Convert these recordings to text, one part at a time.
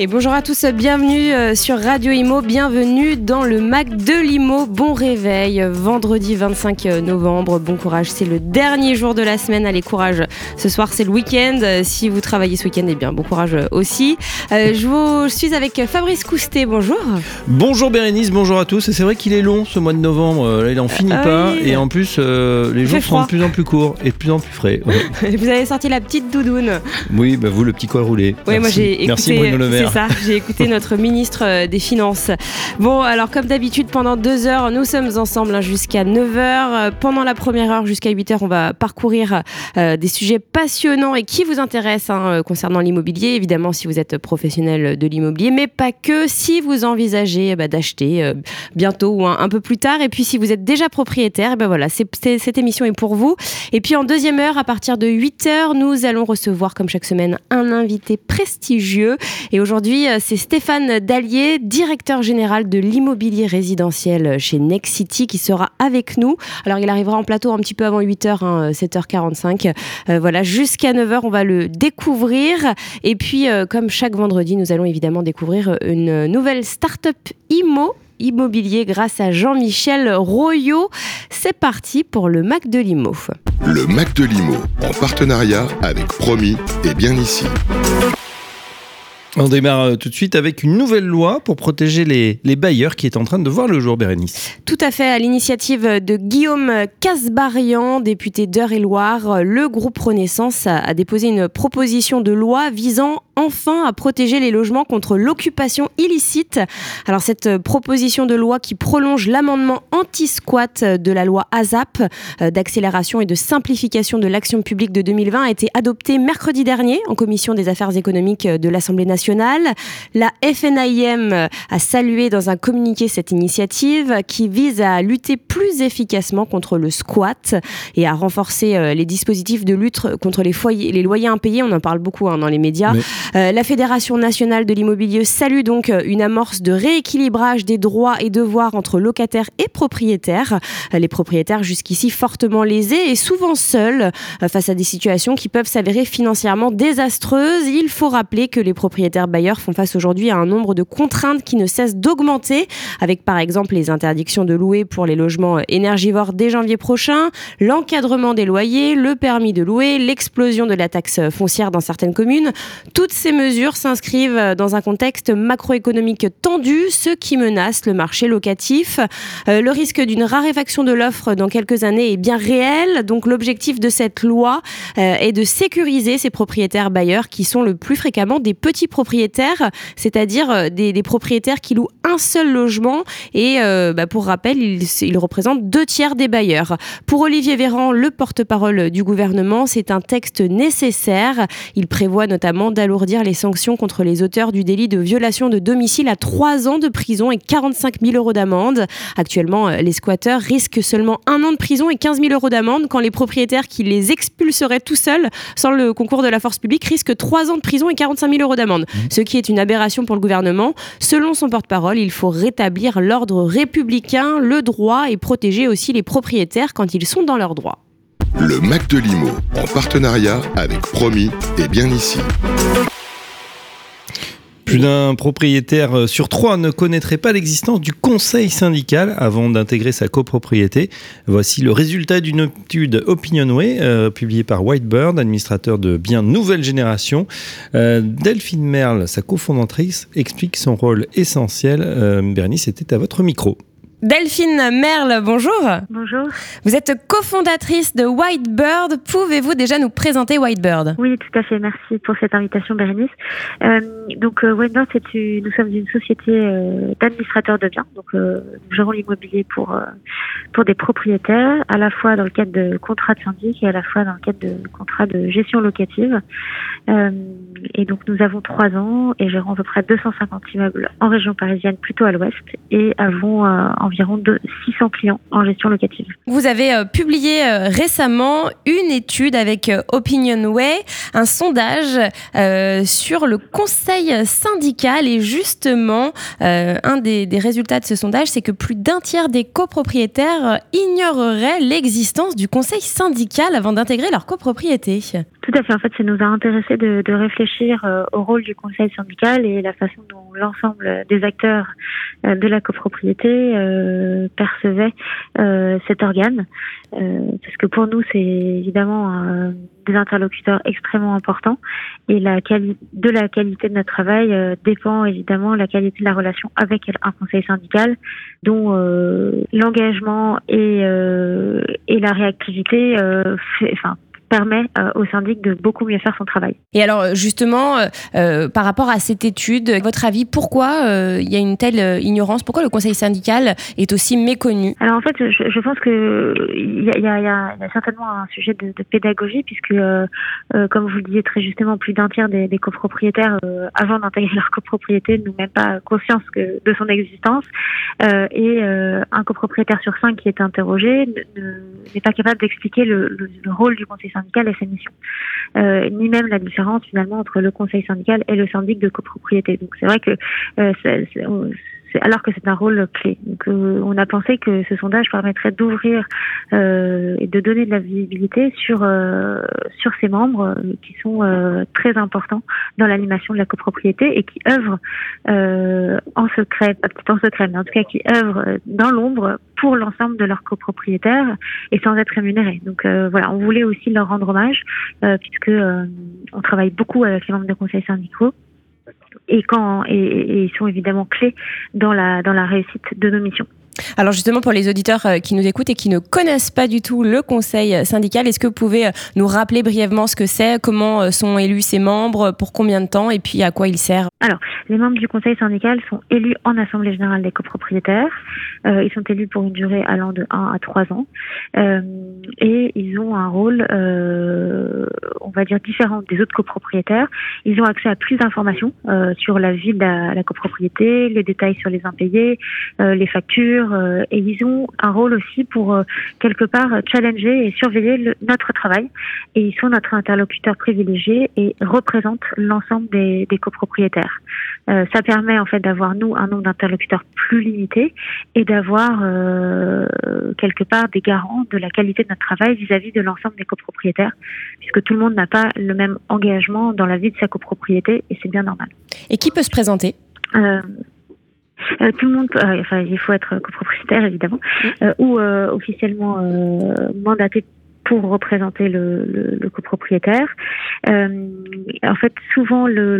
Et bonjour à tous, bienvenue euh, sur Radio Imo, bienvenue dans le Mac de l'Imo. Bon réveil, vendredi 25 novembre, bon courage, c'est le dernier jour de la semaine, allez courage. Ce soir c'est le week-end, si vous travaillez ce week-end, eh bien bon courage aussi. Euh, je, vous, suis avec Fabrice Coustet, bonjour. Bonjour Bérénice, bonjour à tous. C'est vrai qu'il est long ce mois de novembre, euh, là il en finit Ah pas oui. et en plus les jours sont de plus en plus courts et de plus en plus frais. Ouais. Vous avez sorti la petite doudoune. oui, bah vous le petit col roulé. Oui, moi j'ai écouté. Merci Bruno Le C'est ça, j'ai écouté notre ministre euh, des Finances. Bon, alors comme d'habitude, pendant deux heures, nous sommes ensemble hein, jusqu'à 9 heures. Euh, Pendant la première heure jusqu'à 8 heures, on va parcourir euh, des sujets passionnants et qui vous intéressent hein, concernant l'immobilier. Évidemment, si vous êtes professionnel de l'immobilier, mais pas que. Si vous envisagez eh ben, d'acheter bientôt ou un, peu plus tard, et puis si vous êtes déjà propriétaire, eh ben voilà, c'est- c'est- cette émission est pour vous. Et puis en deuxième heure, à partir de 8 heures, nous allons recevoir, comme chaque semaine, un invité prestigieux. Et aujourd'hui, euh, c'est Stéphane Dallier, directeur général de l'immobilier résidentiel chez Next City, qui sera avec nous. Alors, il arrivera en plateau un petit peu avant 8h, hein, 7h45. Euh, voilà, jusqu'à 9h, on va le découvrir. Et puis, euh, comme chaque vendredi, nous allons évidemment découvrir une nouvelle start-up IMO immobilier grâce à Jean-Michel Royot. C'est parti pour le Mac de l'IMO. Le Mac de l'Imo, en partenariat avec Promis et bien ici. On démarre euh, tout de suite avec une nouvelle loi pour protéger les, bailleurs qui est en train de voir le jour, Bérénice. Tout à fait, à l'initiative de Guillaume Casbarian, député d'Eure-et-Loire, le groupe Renaissance a déposé une proposition de loi visant enfin à protéger les logements contre l'occupation illicite. Alors cette proposition de loi qui prolonge l'amendement anti-squat de la loi ASAP euh, d'accélération et de simplification de l'action publique de 2020 a été adoptée mercredi dernier en commission des affaires économiques de l'Assemblée nationale. La FNIM a salué dans un communiqué cette initiative qui vise à lutter plus efficacement contre le squat et à renforcer euh, les dispositifs de lutte contre les, foyers, les loyers impayés. On en parle beaucoup hein, dans les médias. Mais- Euh, la Fédération nationale de l'immobilier salue donc euh, une amorce de rééquilibrage des droits et devoirs entre locataires et propriétaires. Les propriétaires jusqu'ici fortement lésés et souvent seuls face à des situations qui peuvent s'avérer financièrement désastreuses. Il faut rappeler que les propriétaires bailleurs font face aujourd'hui à un nombre de contraintes qui ne cessent d'augmenter, avec par exemple les interdictions de louer pour les logements énergivores dès janvier prochain, l'encadrement des loyers, le permis de louer, l'explosion de la taxe foncière dans certaines communes. Toutes ces mesures s'inscrivent dans un contexte macroéconomique tendu, ce qui menace le marché locatif. Euh, le risque d'une raréfaction de l'offre dans quelques années est bien réel. Donc l'objectif de cette loi euh, est de sécuriser ces propriétaires bailleurs qui sont le plus fréquemment des petits propriétaires, c'est-à-dire euh, des, propriétaires qui louent un seul logement et euh, bah, pour rappel, ils il représentent deux tiers des bailleurs. Pour Olivier Véran, le porte-parole du gouvernement, c'est un texte nécessaire. Il prévoit notamment d'alourdir les sanctions contre les auteurs du délit de violation de domicile à 3 ans de prison et 45 000 euros d'amende. Actuellement, euh, les squatteurs risquent seulement un an de prison et 15 000 euros d'amende quand les propriétaires qui les expulseraient tout seuls sans le concours de la force publique risquent 3 ans de prison et 45 000 euros d'amende. Ce qui est une aberration pour le gouvernement. Selon son porte-parole, il faut rétablir l'ordre républicain, le droit et protéger aussi les propriétaires quand ils sont dans leurs droits. Le Mac de l'Imo, en partenariat avec Promis et bien ici. Plus d'un propriétaire euh, sur trois ne connaîtrait pas l'existence du conseil syndical avant d'intégrer sa copropriété. Voici le résultat d'une étude Opinionway euh, publiée par Whitebird, administrateur de biens nouvelle génération. Euh, Delphine Merle, sa cofondatrice, explique son rôle essentiel. Euh, Bernice était à votre micro. Delphine Merle, bonjour. Bonjour. Vous êtes cofondatrice de Whitebird. Pouvez-vous déjà nous présenter Whitebird? Oui, tout à fait. Merci pour cette invitation, Bérénice. Euh, donc, euh, une- nous sommes une société euh, d'administrateurs de biens. Donc, euh, nous gérons l'immobilier pour pour des propriétaires, à la fois dans le cadre de contrats de syndic et à la fois dans le cadre de contrats de gestion locative. Et donc, nous avons trois ans et gérons à peu près 250 immeubles en région parisienne, plutôt à l'ouest, et avons euh, environ de 600 clients en gestion locative. Vous avez euh, publié euh, récemment une étude avec euh, Opinionway, un sondage sur le conseil syndical et justement, un des, des, résultats de ce sondage, c'est que plus d'un tiers des copropriétaires ignoreraient l'existence du conseil syndical avant d'intégrer leur copropriété. Tout à fait. En fait, ça nous a intéressé de, de réfléchir au rôle du conseil syndical et la façon dont l'ensemble des acteurs de la copropriété percevaient cet organe. Euh, parce que pour nous, c'est évidemment euh, des interlocuteurs extrêmement importants et la de la qualité de notre travail euh, dépend évidemment la qualité de la relation avec un conseil syndical dont l'engagement et, et la réactivité fait, enfin, permet euh, au syndic de beaucoup mieux faire son travail. Et alors justement, euh, euh, par rapport à cette étude, votre avis, pourquoi il y a une telle ignorance? Pourquoi le conseil syndical est aussi méconnu? Alors en fait, je, je pense que il y a, y, a, y a, certainement un sujet de, de pédagogie puisque, comme vous le disiez très justement, plus d'un tiers des, des copropriétaires, avant d'intégrer leur copropriété, n'ont même pas conscience que, de son existence. et un copropriétaire sur cinq qui est interrogé n'est pas capable d'expliquer le, le, le rôle du conseil syndical et ses missions, euh, ni même la différence finalement entre le conseil syndical et le syndic de copropriété. Donc c'est vrai que euh, alors que c'est un rôle clé. Donc, euh, on a pensé que ce sondage permettrait d'ouvrir euh, et de donner de la visibilité sur euh, sur ces membres qui sont très importants dans l'animation de la copropriété et qui œuvrent en secret, pas en secret, mais en tout cas qui œuvrent dans l'ombre pour l'ensemble de leurs copropriétaires et sans être rémunérés. Donc voilà, on voulait aussi leur rendre hommage puisque on travaille beaucoup avec les membres de conseils syndicaux et quand et, ils sont évidemment clés dans la dans la réussite de nos missions. Alors justement, pour les auditeurs euh, qui nous écoutent et qui ne connaissent pas du tout le conseil syndical, est-ce que vous pouvez euh, nous rappeler brièvement ce que c'est, comment euh, sont élus ses membres, pour combien de temps et puis à quoi il sert Alors, les membres du conseil syndical sont élus en Assemblée générale des copropriétaires. ils sont élus pour une durée allant de 1 à 3 ans. et ils ont un rôle, on va dire, différent des autres copropriétaires. Ils ont accès à plus d'informations sur la vie de la, copropriété, les détails sur les impayés, les factures, euh, et ils ont un rôle aussi pour euh, quelque part challenger et surveiller notre travail. Et ils sont notre interlocuteur privilégié et représentent l'ensemble des, copropriétaires. Euh, ça permet en fait d'avoir nous un nombre d'interlocuteurs plus limité et d'avoir quelque part des garants de la qualité de notre travail vis-à-vis de l'ensemble des copropriétaires, puisque tout le monde n'a pas le même engagement dans la vie de sa copropriété et c'est bien normal. Et qui peut se présenter? Tout le monde, euh, enfin, il faut être copropriétaire évidemment, euh, ou officiellement mandaté pour représenter le, le, le copropriétaire. en fait, souvent, le,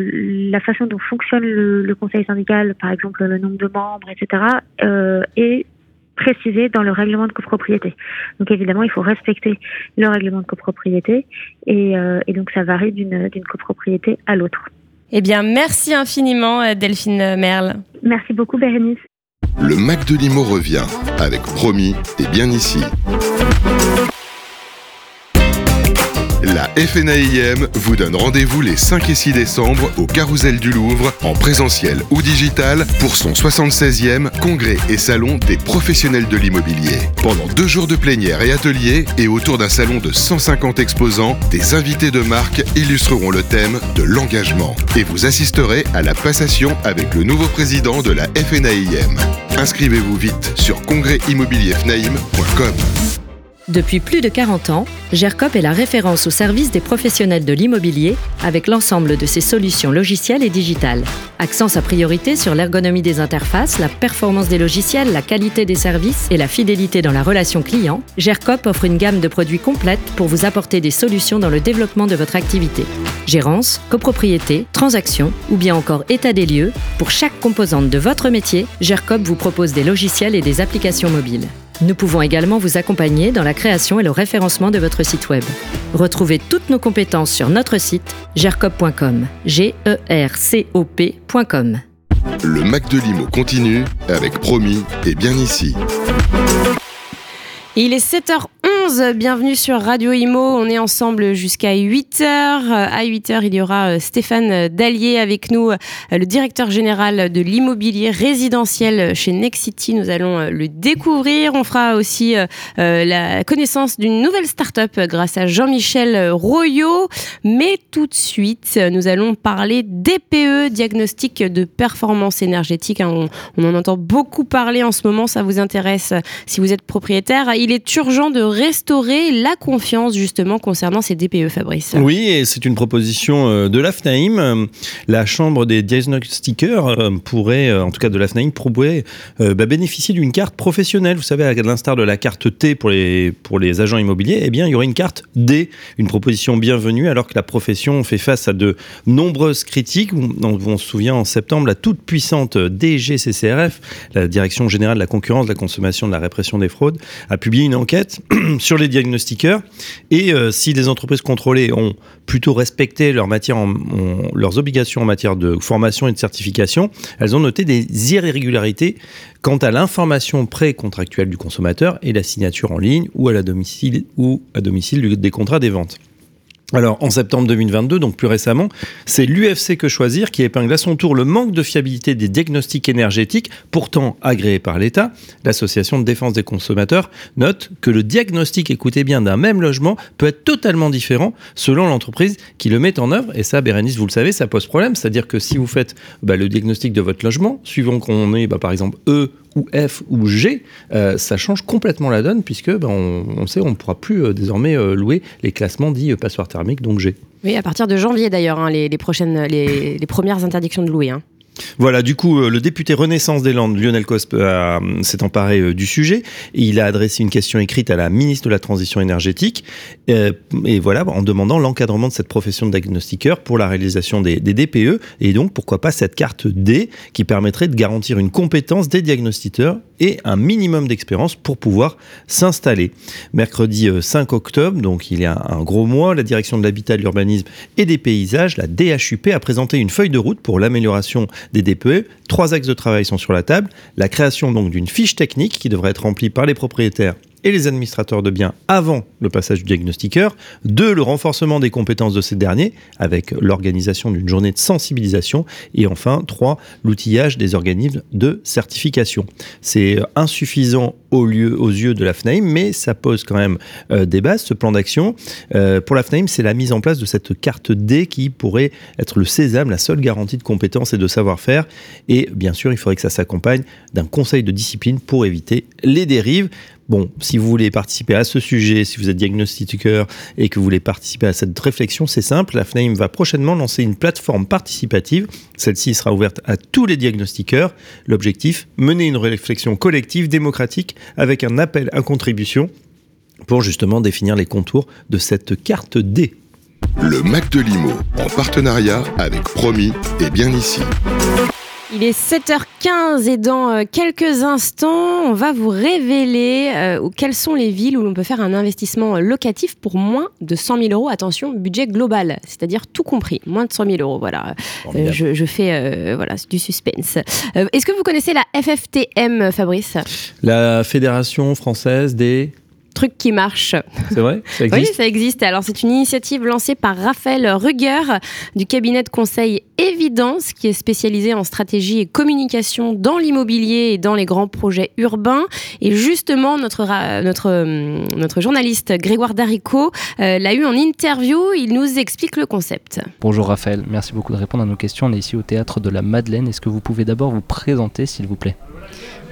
la façon dont fonctionne le, le, conseil syndical, par exemple le nombre de membres, etc., est précisé dans le règlement de copropriété. Donc évidemment, il faut respecter le règlement de copropriété et, et donc ça varie d'une copropriété à l'autre. Eh bien, merci infiniment, euh, Delphine Merle. Merci beaucoup, Bérénice. Le Mac de Limo revient avec Promis et bien ici. La FNAIM vous donne rendez-vous les 5 et 6 décembre au Carousel du Louvre, en présentiel ou digital, pour son 76e congrès et salon des professionnels de l'immobilier. Pendant deux jours de plénière et ateliers, et autour d'un salon de 150 exposants, des invités de marque illustreront le thème de l'engagement. Et vous assisterez à la passation avec le nouveau président de la FNAIM. Inscrivez-vous vite sur congrèsimmobilierfnaim.com. Depuis plus de 40 ans, GERCOP est la référence au service des professionnels de l'immobilier avec l'ensemble de ses solutions logicielles et digitales. Accent sa priorité sur l'ergonomie des interfaces, la performance des logiciels, la qualité des services et la fidélité dans la relation client, GERCOP offre une gamme de produits complète pour vous apporter des solutions dans le développement de votre activité. Gérance, copropriété, transaction ou bien encore état des lieux, pour chaque composante de votre métier, GERCOP vous propose des logiciels et des applications mobiles. Nous pouvons également vous accompagner dans la création et le référencement de votre site web. Retrouvez toutes nos compétences sur notre site gercop.com. G E R C O P.com. Le Mac de Limo continue avec Promis et bien ici. Il est 7h11 7h11, bienvenue sur Radio Imo. On est ensemble jusqu'à 8h. À 8h, il y aura euh, Stéphane Dallier avec nous, euh, le directeur général de l'immobilier résidentiel chez Nexity. Nous allons euh, le découvrir. On fera aussi la connaissance d'une nouvelle start-up grâce à Jean-Michel Royot. Mais tout de suite, nous allons parler DPE, diagnostic de performance énergétique. Hein, on, en entend beaucoup parler en ce moment. Ça vous intéresse si vous êtes propriétaire. Il est urgent de restaurer la confiance justement concernant ces DPE, Fabrice. Oui, et c'est une proposition euh, de l'AFNAIM. La Chambre des diagnostiqueurs euh, pourrait, euh, en tout cas de l'AFNAIM, pourrait bah, bénéficier d'une carte professionnelle. Vous savez, à l'instar de la carte T pour les, pour les agents immobiliers, eh bien, il y aurait une carte D, une proposition bienvenue, alors que la profession fait face à de nombreuses critiques. On, se souvient en septembre, la toute puissante DGCCRF, la Direction générale de la concurrence, de la consommation, de la répression des fraudes, a publié une enquête sur les diagnostiqueurs. Et euh, si les entreprises contrôlées ont plutôt respecté leurs obligations en matière de formation et de certification, elles ont noté des irrégularités quant à l'information pré-contractuelle du consommateur et la signature en ligne ou à, la domicile, ou à domicile des contrats des ventes. Alors, en septembre 2022, donc plus récemment, c'est l'UFC Que Choisir qui épingle à son tour le manque de fiabilité des diagnostics énergétiques, pourtant agréés par l'État. L'association de défense des consommateurs note que le diagnostic, écoutez bien, d'un même logement peut être totalement différent selon l'entreprise qui le met en œuvre. Et ça, Bérénice, vous le savez, ça pose problème. C'est-à-dire que si vous faites bah, le diagnostic de votre logement, suivant qu'on est, bah, par exemple, E ou F ou G, euh, ça change complètement la donne puisque ben, on, sait on ne pourra plus euh, désormais euh, louer les classements dits passoires thermiques, donc G. Oui, à partir de janvier d'ailleurs, hein, les, prochaines, les, premières interdictions de louer. Hein. Voilà, du coup, euh, le député Renaissance des Landes, Lionel Cospe, euh, s'est emparé euh, du sujet. Et il a adressé une question écrite à la ministre de la Transition énergétique. et voilà, en demandant l'encadrement de cette profession de diagnostiqueur pour la réalisation des, des, DPE. Et donc, pourquoi pas cette carte D qui permettrait de garantir une compétence des diagnostiqueurs et un minimum d'expérience pour pouvoir s'installer. Mercredi 5 octobre, donc il y a un gros mois, la direction de l'habitat, de l'urbanisme et des paysages, la DHUP, a présenté une feuille de route pour l'amélioration des DPE. Trois axes de travail sont sur la table. La création donc d'une fiche technique qui devrait être remplie par les propriétaires et les administrateurs de biens avant le passage du diagnostiqueur. Deux, le renforcement des compétences de ces derniers avec l'organisation d'une journée de sensibilisation. Et enfin, trois, l'outillage des organismes de certification. C'est insuffisant aux yeux de la FNAIM, mais ça pose quand même euh, des bases, ce plan d'action. Euh, pour la FNAIM, c'est la mise en place de cette carte D qui pourrait être le sésame, la seule garantie de compétences et de savoir-faire. Et bien sûr, il faudrait que ça s'accompagne d'un conseil de discipline pour éviter les dérives. Bon, si vous voulez participer à ce sujet, si vous êtes diagnostiqueur et que vous voulez participer à cette réflexion, c'est simple. La FNAIM va prochainement lancer une plateforme participative. Celle-ci sera ouverte à tous les diagnostiqueurs. L'objectif, mener une réflexion collective, démocratique, avec un appel à contribution pour justement définir les contours de cette carte D. Le Mac de Limo, en partenariat avec Promis, est bien ici. Il est 7h15 et dans euh, quelques instants, on va vous révéler euh, quelles sont les villes où l'on peut faire un investissement locatif pour moins de 100 000 euros. Attention, budget global, c'est-à-dire tout compris, moins de 100 000 euros. Voilà, euh, je, fais voilà du suspense. Est-ce que vous connaissez la FFTM, Fabrice? La Fédération française des truc qui marche. C'est vrai ça existe Oui, ça existe. Alors, c'est une initiative lancée par Raphaël Ruger du cabinet de conseil Évidence, qui est spécialisé en stratégie et communication dans l'immobilier et dans les grands projets urbains. Et justement, notre, notre, hum, notre journaliste Grégoire Darico euh, l'a eu en interview. Il nous explique le concept. Bonjour Raphaël, merci beaucoup de répondre à nos questions. On est ici au théâtre de la Madeleine. Est-ce que vous pouvez d'abord vous présenter, s'il vous plaît?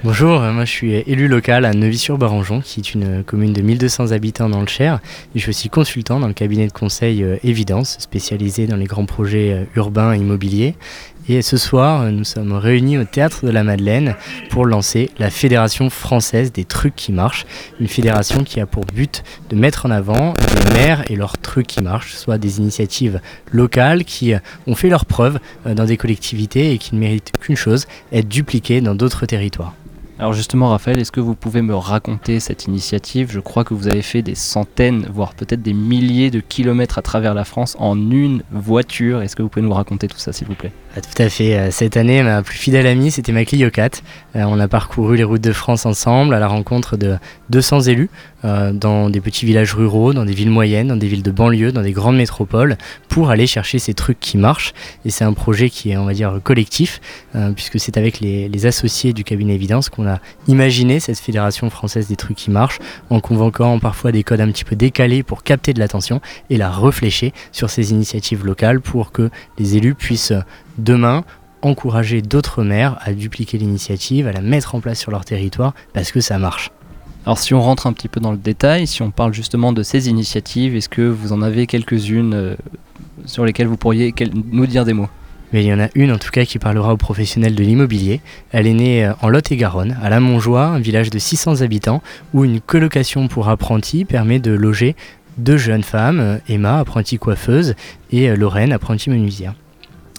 Bonjour, euh, moi je suis élu local à Neuvy-sur-Barangeon, qui est une commune de 1200 habitants dans le Cher. je suis aussi consultant dans le cabinet de conseil euh, Évidence, spécialisé dans les grands projets euh, urbains et immobiliers. Et ce soir, nous sommes réunis au Théâtre de la Madeleine pour lancer la Fédération française des trucs qui marchent. Une fédération qui a pour but de mettre en avant les maires et leurs trucs qui marchent, soit des initiatives locales qui ont fait leurs preuves dans des collectivités et qui ne méritent qu'une chose, être dupliquées dans d'autres territoires. Alors justement, Raphaël, est-ce que vous pouvez me raconter cette initiative? Je crois que vous avez fait des centaines, voire peut-être des milliers de kilomètres à travers la France en une voiture. Est-ce que vous pouvez nous raconter tout ça, s'il vous plaît? Ah, Tout à fait. Euh, cette année, ma plus fidèle amie, c'était ma Clio 4. Euh, on a parcouru les routes de France ensemble à la rencontre de 200 élus euh, dans des petits villages ruraux, dans des villes moyennes, dans des villes de banlieue, dans des grandes métropoles, pour aller chercher ces trucs qui marchent. Et c'est un projet qui est, on va dire, collectif, puisque c'est avec les, les associés du cabinet Évidence qu'on on a imaginé cette fédération française des trucs qui marchent en convoquant parfois des codes un petit peu décalés pour capter de l'attention et la réfléchir sur ces initiatives locales pour que les élus puissent demain encourager d'autres maires à dupliquer l'initiative, à la mettre en place sur leur territoire parce que ça marche. Alors si on rentre un petit peu dans le détail, si on parle justement de ces initiatives, est-ce que vous en avez quelques-unes euh, sur lesquelles vous pourriez nous dire des mots? Mais il y en a une en tout cas qui parlera aux professionnels de l'immobilier. Elle est née euh, en Lot-et-Garonne, à La Montjoie, un village de 600 habitants, où une colocation pour apprentis permet de loger deux jeunes femmes, euh, Emma, apprentie coiffeuse, et euh, Lorraine, apprentie menuisière.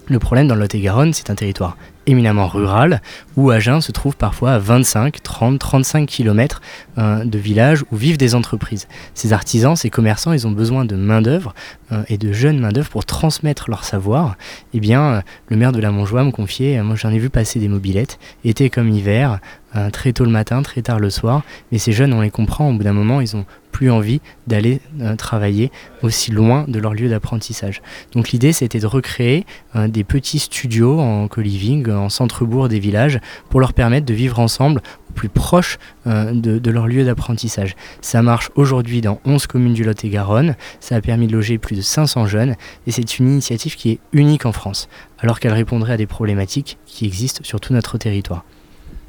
Le problème dans Lot-et-Garonne, c'est un territoire éminemment rural, où Agen se trouve parfois à 25, 30, 35 km de villages où vivent des entreprises. Ces artisans, ces commerçants, ils ont besoin de main-d'œuvre euh, et de jeunes main-d'œuvre pour transmettre leur savoir. Eh bien, euh, le maire de la Montjoie me confiait, moi j'en ai vu passer des mobilettes, été comme hiver, euh, très tôt le matin, très tard le soir, mais ces jeunes, on les comprend, au bout d'un moment, ils ont plus envie d'aller travailler aussi loin de leur lieu d'apprentissage. Donc l'idée, c'était de recréer des petits studios en co-living, en centre-bourg des villages, pour leur permettre de vivre ensemble plus proche euh, de, leur lieu d'apprentissage. Ça marche aujourd'hui dans 11 communes du Lot-et-Garonne, ça a permis de loger plus de 500 jeunes, et c'est une initiative qui est unique en France, alors qu'elle répondrait à des problématiques qui existent sur tout notre territoire.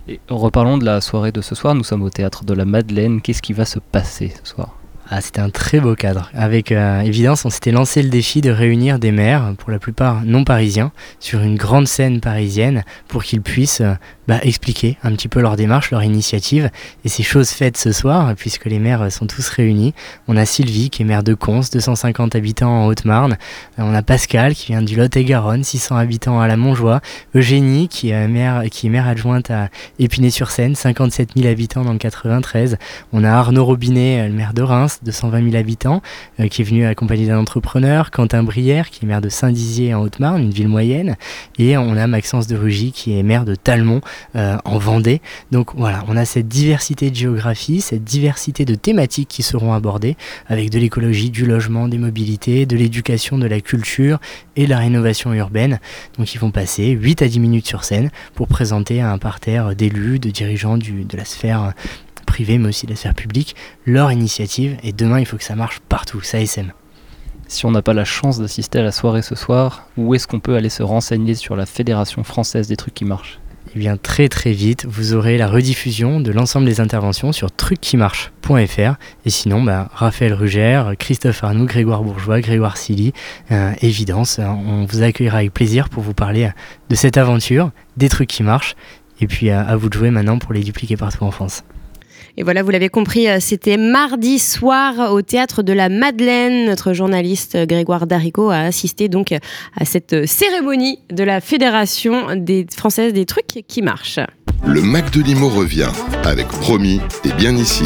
Et reparlons de la soirée de ce soir, nous sommes au théâtre de la Madeleine, qu'est-ce qui va se passer ce soir ah, c'était un très beau cadre. Avec euh, évidence, on s'était lancé le défi de réunir des maires, pour la plupart non parisiens, sur une grande scène parisienne pour qu'ils puissent euh, bah, expliquer un petit peu leur démarche, leur initiative. Et c'est chose faite ce soir, puisque les maires sont tous réunis. On a Sylvie, qui est maire de Cons, 250 habitants en Haute-Marne. Euh, on a Pascal, qui vient du Lot-et-Garonne, 600 habitants à la Montjoie. Eugénie, qui est maire, qui est maire adjointe à Épinay-sur-Seine, 57 000 habitants dans le 93. On a Arnaud Robinet, le maire de Reims, de 120 000 habitants, euh, qui est venu accompagner d'un entrepreneur, Quentin Brière, qui est maire de Saint-Dizier en Haute-Marne, une ville moyenne, et on a Maxence de Rugy, qui est maire de Talmont euh, en Vendée. Donc voilà, on a cette diversité de géographie, cette diversité de thématiques qui seront abordées, avec de l'écologie, du logement, des mobilités, de l'éducation, de la culture et de la rénovation urbaine. Donc ils vont passer 8 à 10 minutes sur scène pour présenter un parterre d'élus, de dirigeants de la sphère privée mais aussi la sphère publique, leur initiative. Et demain, il faut que ça marche partout, ça SM. Si on n'a pas la chance d'assister à la soirée ce soir, où est-ce qu'on peut aller se renseigner sur la Fédération française des trucs qui marchent? Très très vite, vous aurez la rediffusion de l'ensemble des interventions sur trucquimarche.fr et sinon bah, Raphaël Rugère, Christophe Arnoux, Grégoire Bourgeois, Grégoire Silly, euh, Évidence, on vous accueillera avec plaisir pour vous parler de cette aventure, des trucs qui marchent et puis à vous de jouer maintenant pour les dupliquer partout en France. Et voilà, vous l'avez compris, euh, c'était mardi soir au théâtre de la Madeleine. Notre journaliste euh, Grégoire Darico a assisté donc à cette cérémonie de la Fédération des Françaises des trucs qui marchent. Le Mac Limo revient avec Promis et bien ici.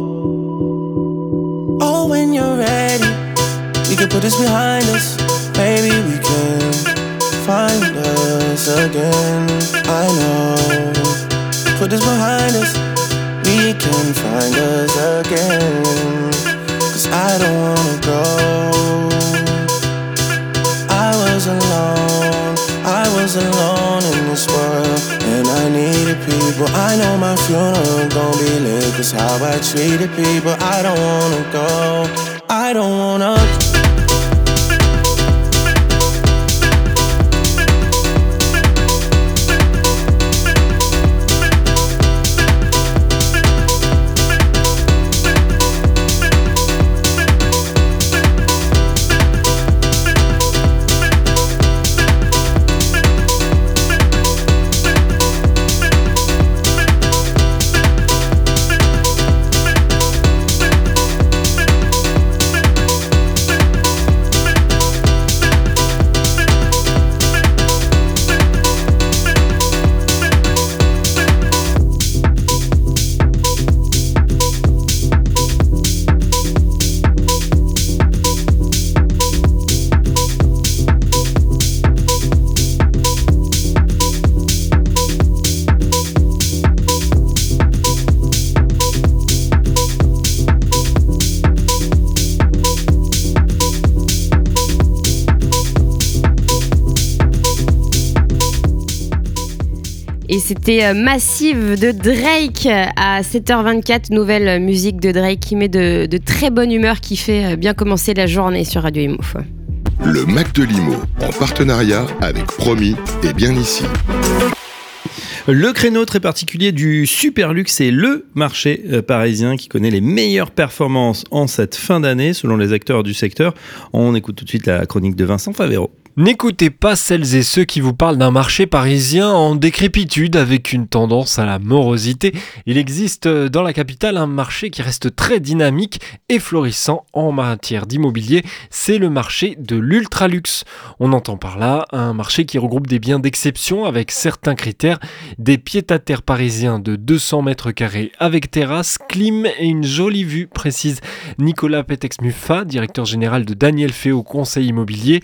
Put this behind us. Maybe we can find us again. I know. Put this behind us. We can find us again. Cause I don't wanna go. I was alone. I was alone in this world. And I needed people. I know my funeral gon' be lit. Cause how I treated people. I don't wanna go. I don't wanna. C'était euh, Massive de Drake à 7h24, nouvelle musique de Drake qui met de, de très bonne humeur, qui fait euh, bien commencer la journée sur Radio Imo. Le Mac de Limo, en partenariat avec Promis et bien ici. Le créneau très particulier du super luxe est le marché euh, parisien qui connaît les meilleures performances en cette fin d'année selon les acteurs du secteur. On écoute tout de suite la chronique de Vincent Favero. N'écoutez pas celles et ceux qui vous parlent d'un marché parisien en décrépitude avec une tendance à la morosité. Il existe dans la capitale un marché qui reste très dynamique et florissant en matière d'immobilier. C'est le marché de l'ultraluxe. On entend par là un marché qui regroupe des biens d'exception avec certains critères, des pieds-à-terre parisiens de 200 mètres carrés avec terrasse, clim et une jolie vue, précise Nicolas Petex-Muffa, directeur général de Daniel Féo Conseil Immobilier.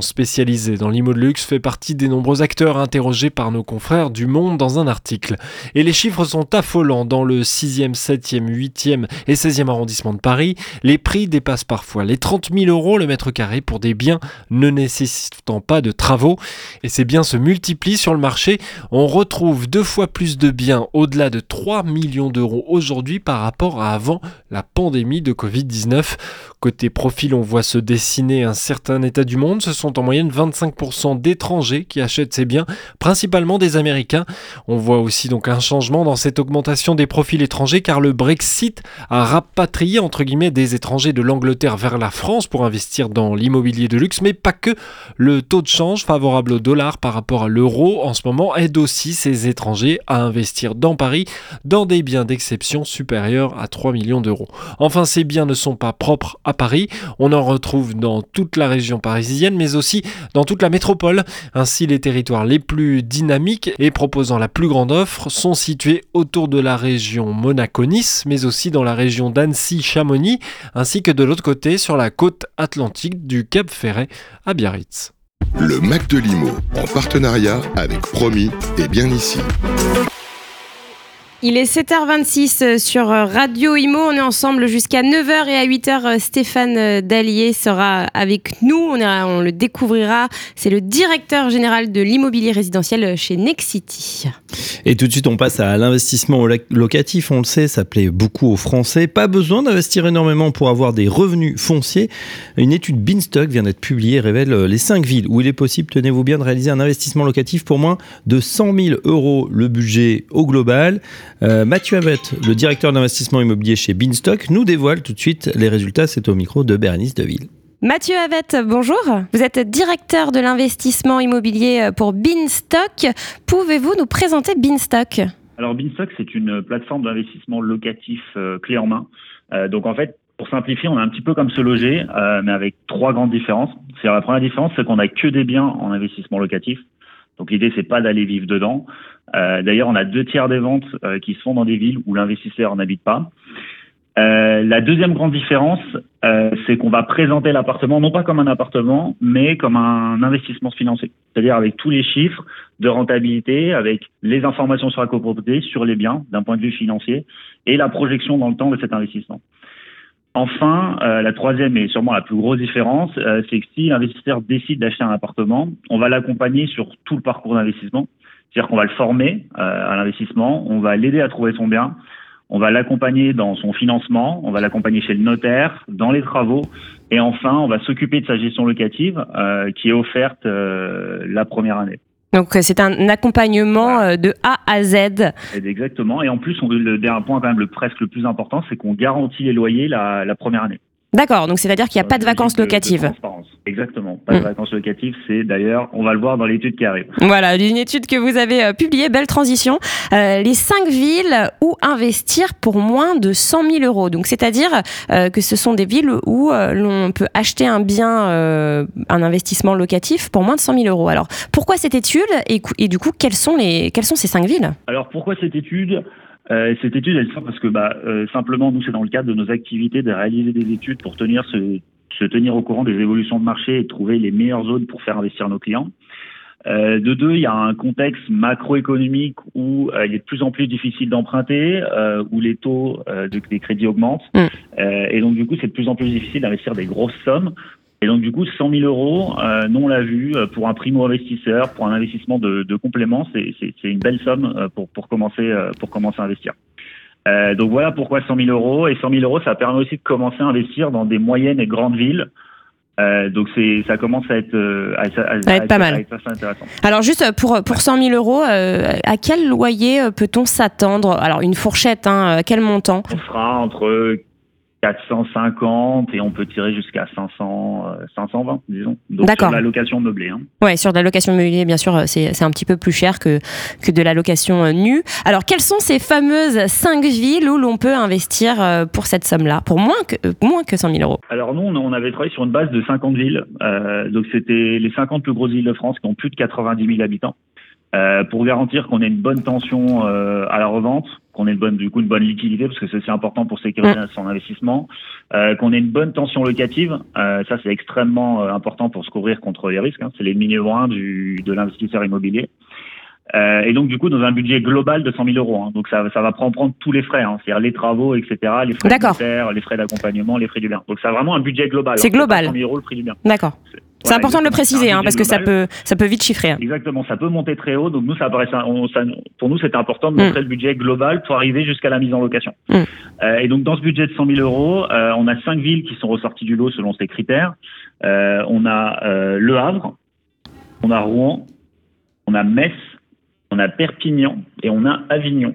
Spécialisé dans l'immo de luxe fait partie des nombreux acteurs interrogés par nos confrères du Monde dans un article. Et les chiffres sont affolants dans le 6e, 7e, 8e et 16e arrondissement de Paris. Les prix dépassent parfois les 30 000 euros le mètre carré pour des biens ne nécessitant pas de travaux. Et ces biens se multiplient sur le marché. On retrouve deux fois plus de biens au-delà de 3 millions d'euros aujourd'hui par rapport à avant la pandémie de Covid-19. Côté profil, on voit se dessiner un certain état du monde. Ce sont en moyenne 25% d'étrangers qui achètent ces biens, principalement des Américains. On voit aussi donc un changement dans cette augmentation des profils étrangers car le Brexit a rapatrié entre guillemets des étrangers de l'Angleterre vers la France pour investir dans l'immobilier de luxe, mais pas que. Le taux de change favorable au dollar par rapport à l'euro en ce moment aide aussi ces étrangers à investir dans Paris dans des biens d'exception supérieurs à 3 millions d'euros. Enfin, ces biens ne sont pas propres à Paris, on en retrouve dans toute la région parisienne, mais aussi dans toute la métropole. Ainsi, les territoires les plus dynamiques et proposant la plus grande offre sont situés autour de la région Monaco-Nice, mais aussi dans la région d'Annecy-Chamonix, ainsi que de l'autre côté sur la côte atlantique du Cap Ferret à Biarritz. Le Mac de Limo, en partenariat avec Promis et bien ici. Il est 7h26 sur Radio Imo. On est ensemble jusqu'à 9h et à 8h. Stéphane Dallier sera avec nous. On, le découvrira. C'est le directeur général de l'immobilier résidentiel chez Nexity. Et tout de suite, on passe à l'investissement locatif. On le sait, ça plaît beaucoup aux Français. Pas besoin d'investir énormément pour avoir des revenus fonciers. Une étude Binstock vient d'être publiée révèle les 5 villes où il est possible, tenez-vous bien, de réaliser un investissement locatif pour moins de 100 000 euros le budget au global. Euh, Mathieu Avette, le directeur d'investissement immobilier chez Beanstock, nous dévoile tout de suite les résultats. C'est au micro de Bernice Deville. Mathieu Avette, bonjour. Vous êtes directeur de l'investissement immobilier pour Beanstock. Pouvez-vous nous présenter Beanstock Alors Beanstock, c'est une plateforme d'investissement locatif euh, clé en main. Euh, donc en fait, pour simplifier, on est un petit peu comme se loger, euh, mais avec trois grandes différences. C'est la première différence, c'est qu'on n'a que des biens en investissement locatif. Donc l'idée, c'est pas d'aller vivre dedans. Euh, D'ailleurs, on a deux tiers des ventes euh, qui se font dans des villes où l'investisseur n'habite pas. Euh, la deuxième grande différence, euh, c'est qu'on va présenter l'appartement non pas comme un appartement, mais comme un investissement financier. C'est-à-dire avec tous les chiffres de rentabilité, avec les informations sur la copropriété, sur les biens d'un point de vue financier et la projection dans le temps de cet investissement. Enfin, euh, la troisième et sûrement la plus grosse différence, euh, c'est que si l'investisseur décide d'acheter un appartement, on va l'accompagner sur tout le parcours d'investissement. C'est-à-dire qu'on va le former euh, à l'investissement, on va l'aider à trouver son bien, on va l'accompagner dans son financement, on va l'accompagner chez le notaire, dans les travaux, et enfin, on va s'occuper de sa gestion locative qui est offerte la première année. Donc c'est un accompagnement Voilà. de A à Z. Et Exactement. Et en plus, on, le dernier point quand même le presque le plus important, c'est qu'on garantit les loyers la, la première année. D'accord, donc c'est-à-dire qu'il n'y a pas de vacances logique de- de locatives. Exactement. Pas de Mm. vacances locatives, c'est d'ailleurs, on va le voir dans l'étude qui arrive. Voilà, une étude que vous avez euh, publiée, belle transition. Euh, les cinq villes où investir pour moins de 100 000 euros. Donc, c'est-à-dire euh, que ce sont des villes où euh, l'on peut acheter un bien, euh, un investissement locatif pour moins de 100 000 euros. Alors, pourquoi cette étude et, et du coup, quelles sont, les, quelles sont ces cinq villes? Alors pourquoi cette étude? Euh, Cette étude, elle sort parce que bah, euh, simplement, nous, c'est dans le cadre de nos activités de réaliser des études pour tenir se, se tenir au courant des évolutions de marché et trouver les meilleures zones pour faire investir nos clients. Euh, de deux, il y a un contexte macroéconomique où euh, il est de plus en plus difficile d'emprunter, euh, où les taux de- des crédits augmentent, Mm. Et donc du coup, c'est de plus en plus difficile d'investir des grosses sommes. Et donc du coup, 100 000 euros, nous on l'a vu, pour un primo-investisseur, pour un investissement de, de complément, c'est une belle somme pour, pour, commencer, pour commencer à investir. Euh, donc voilà pourquoi 100 000 euros. Et 100 000 euros, ça permet aussi de commencer à investir dans des moyennes et grandes villes. Euh, donc c'est ça commence à être, euh, à, être- à- être pas mal. à être intéressant. Alors, juste pour, pour 100 000 euros, euh, à quel loyer euh, peut-on s'attendre? Alors, une fourchette, hein, euh, quel montant? On sera entre 450 et on peut tirer jusqu'à 500, euh, 520, disons. Donc D'accord. sur la location meublée. Hein. Ouais, sur de la location immobilière, bien sûr, euh, c'est c'est un petit peu plus cher que, que de la location euh, nue. Alors, quelles sont ces fameuses cinq villes où l'on peut investir euh, pour cette somme-là, pour moins que, euh, moins que 100 000 euros Alors nous, on, on avait travaillé sur une base de 50 villes. Euh, donc c'était les 50 plus grosses villes de France qui ont plus de 90 000 habitants. Euh, pour garantir qu'on ait une bonne tension euh, à la revente, qu'on ait une bonne, du coup une bonne liquidité, parce que c'est aussi important pour sécuriser son investissement, euh, qu'on ait une bonne tension locative, euh, ça c'est extrêmement euh, important pour se couvrir contre les risques, hein. c'est l'ennemi numéro un du, de l'investisseur immobilier. Euh, et donc du coup dans un budget global de 100 000 euros, hein. donc ça, ça va prendre, prendre tous les frais, hein. c'est-à-dire les travaux, etc., les frais de les frais d'accompagnement, les frais du bien. Donc c'est vraiment un budget global. C'est global. pas 100 000 euros le prix du bien. D'accord. C'est Voilà, important de le préciser, hein, parce que ça peut, ça peut vite chiffrer. hein. Exactement, ça peut monter très haut. Donc nous, ça paraissait, on- ça- pour nous, c'était important de Mm. montrer le budget global pour arriver jusqu'à la mise en location. Mm. Euh, et donc dans ce budget de 100 000 euros, euh, on a cinq villes qui sont ressorties du lot selon ces critères. Euh, on a Le Havre, on a Rouen, on a Metz, on a Perpignan et on a Avignon.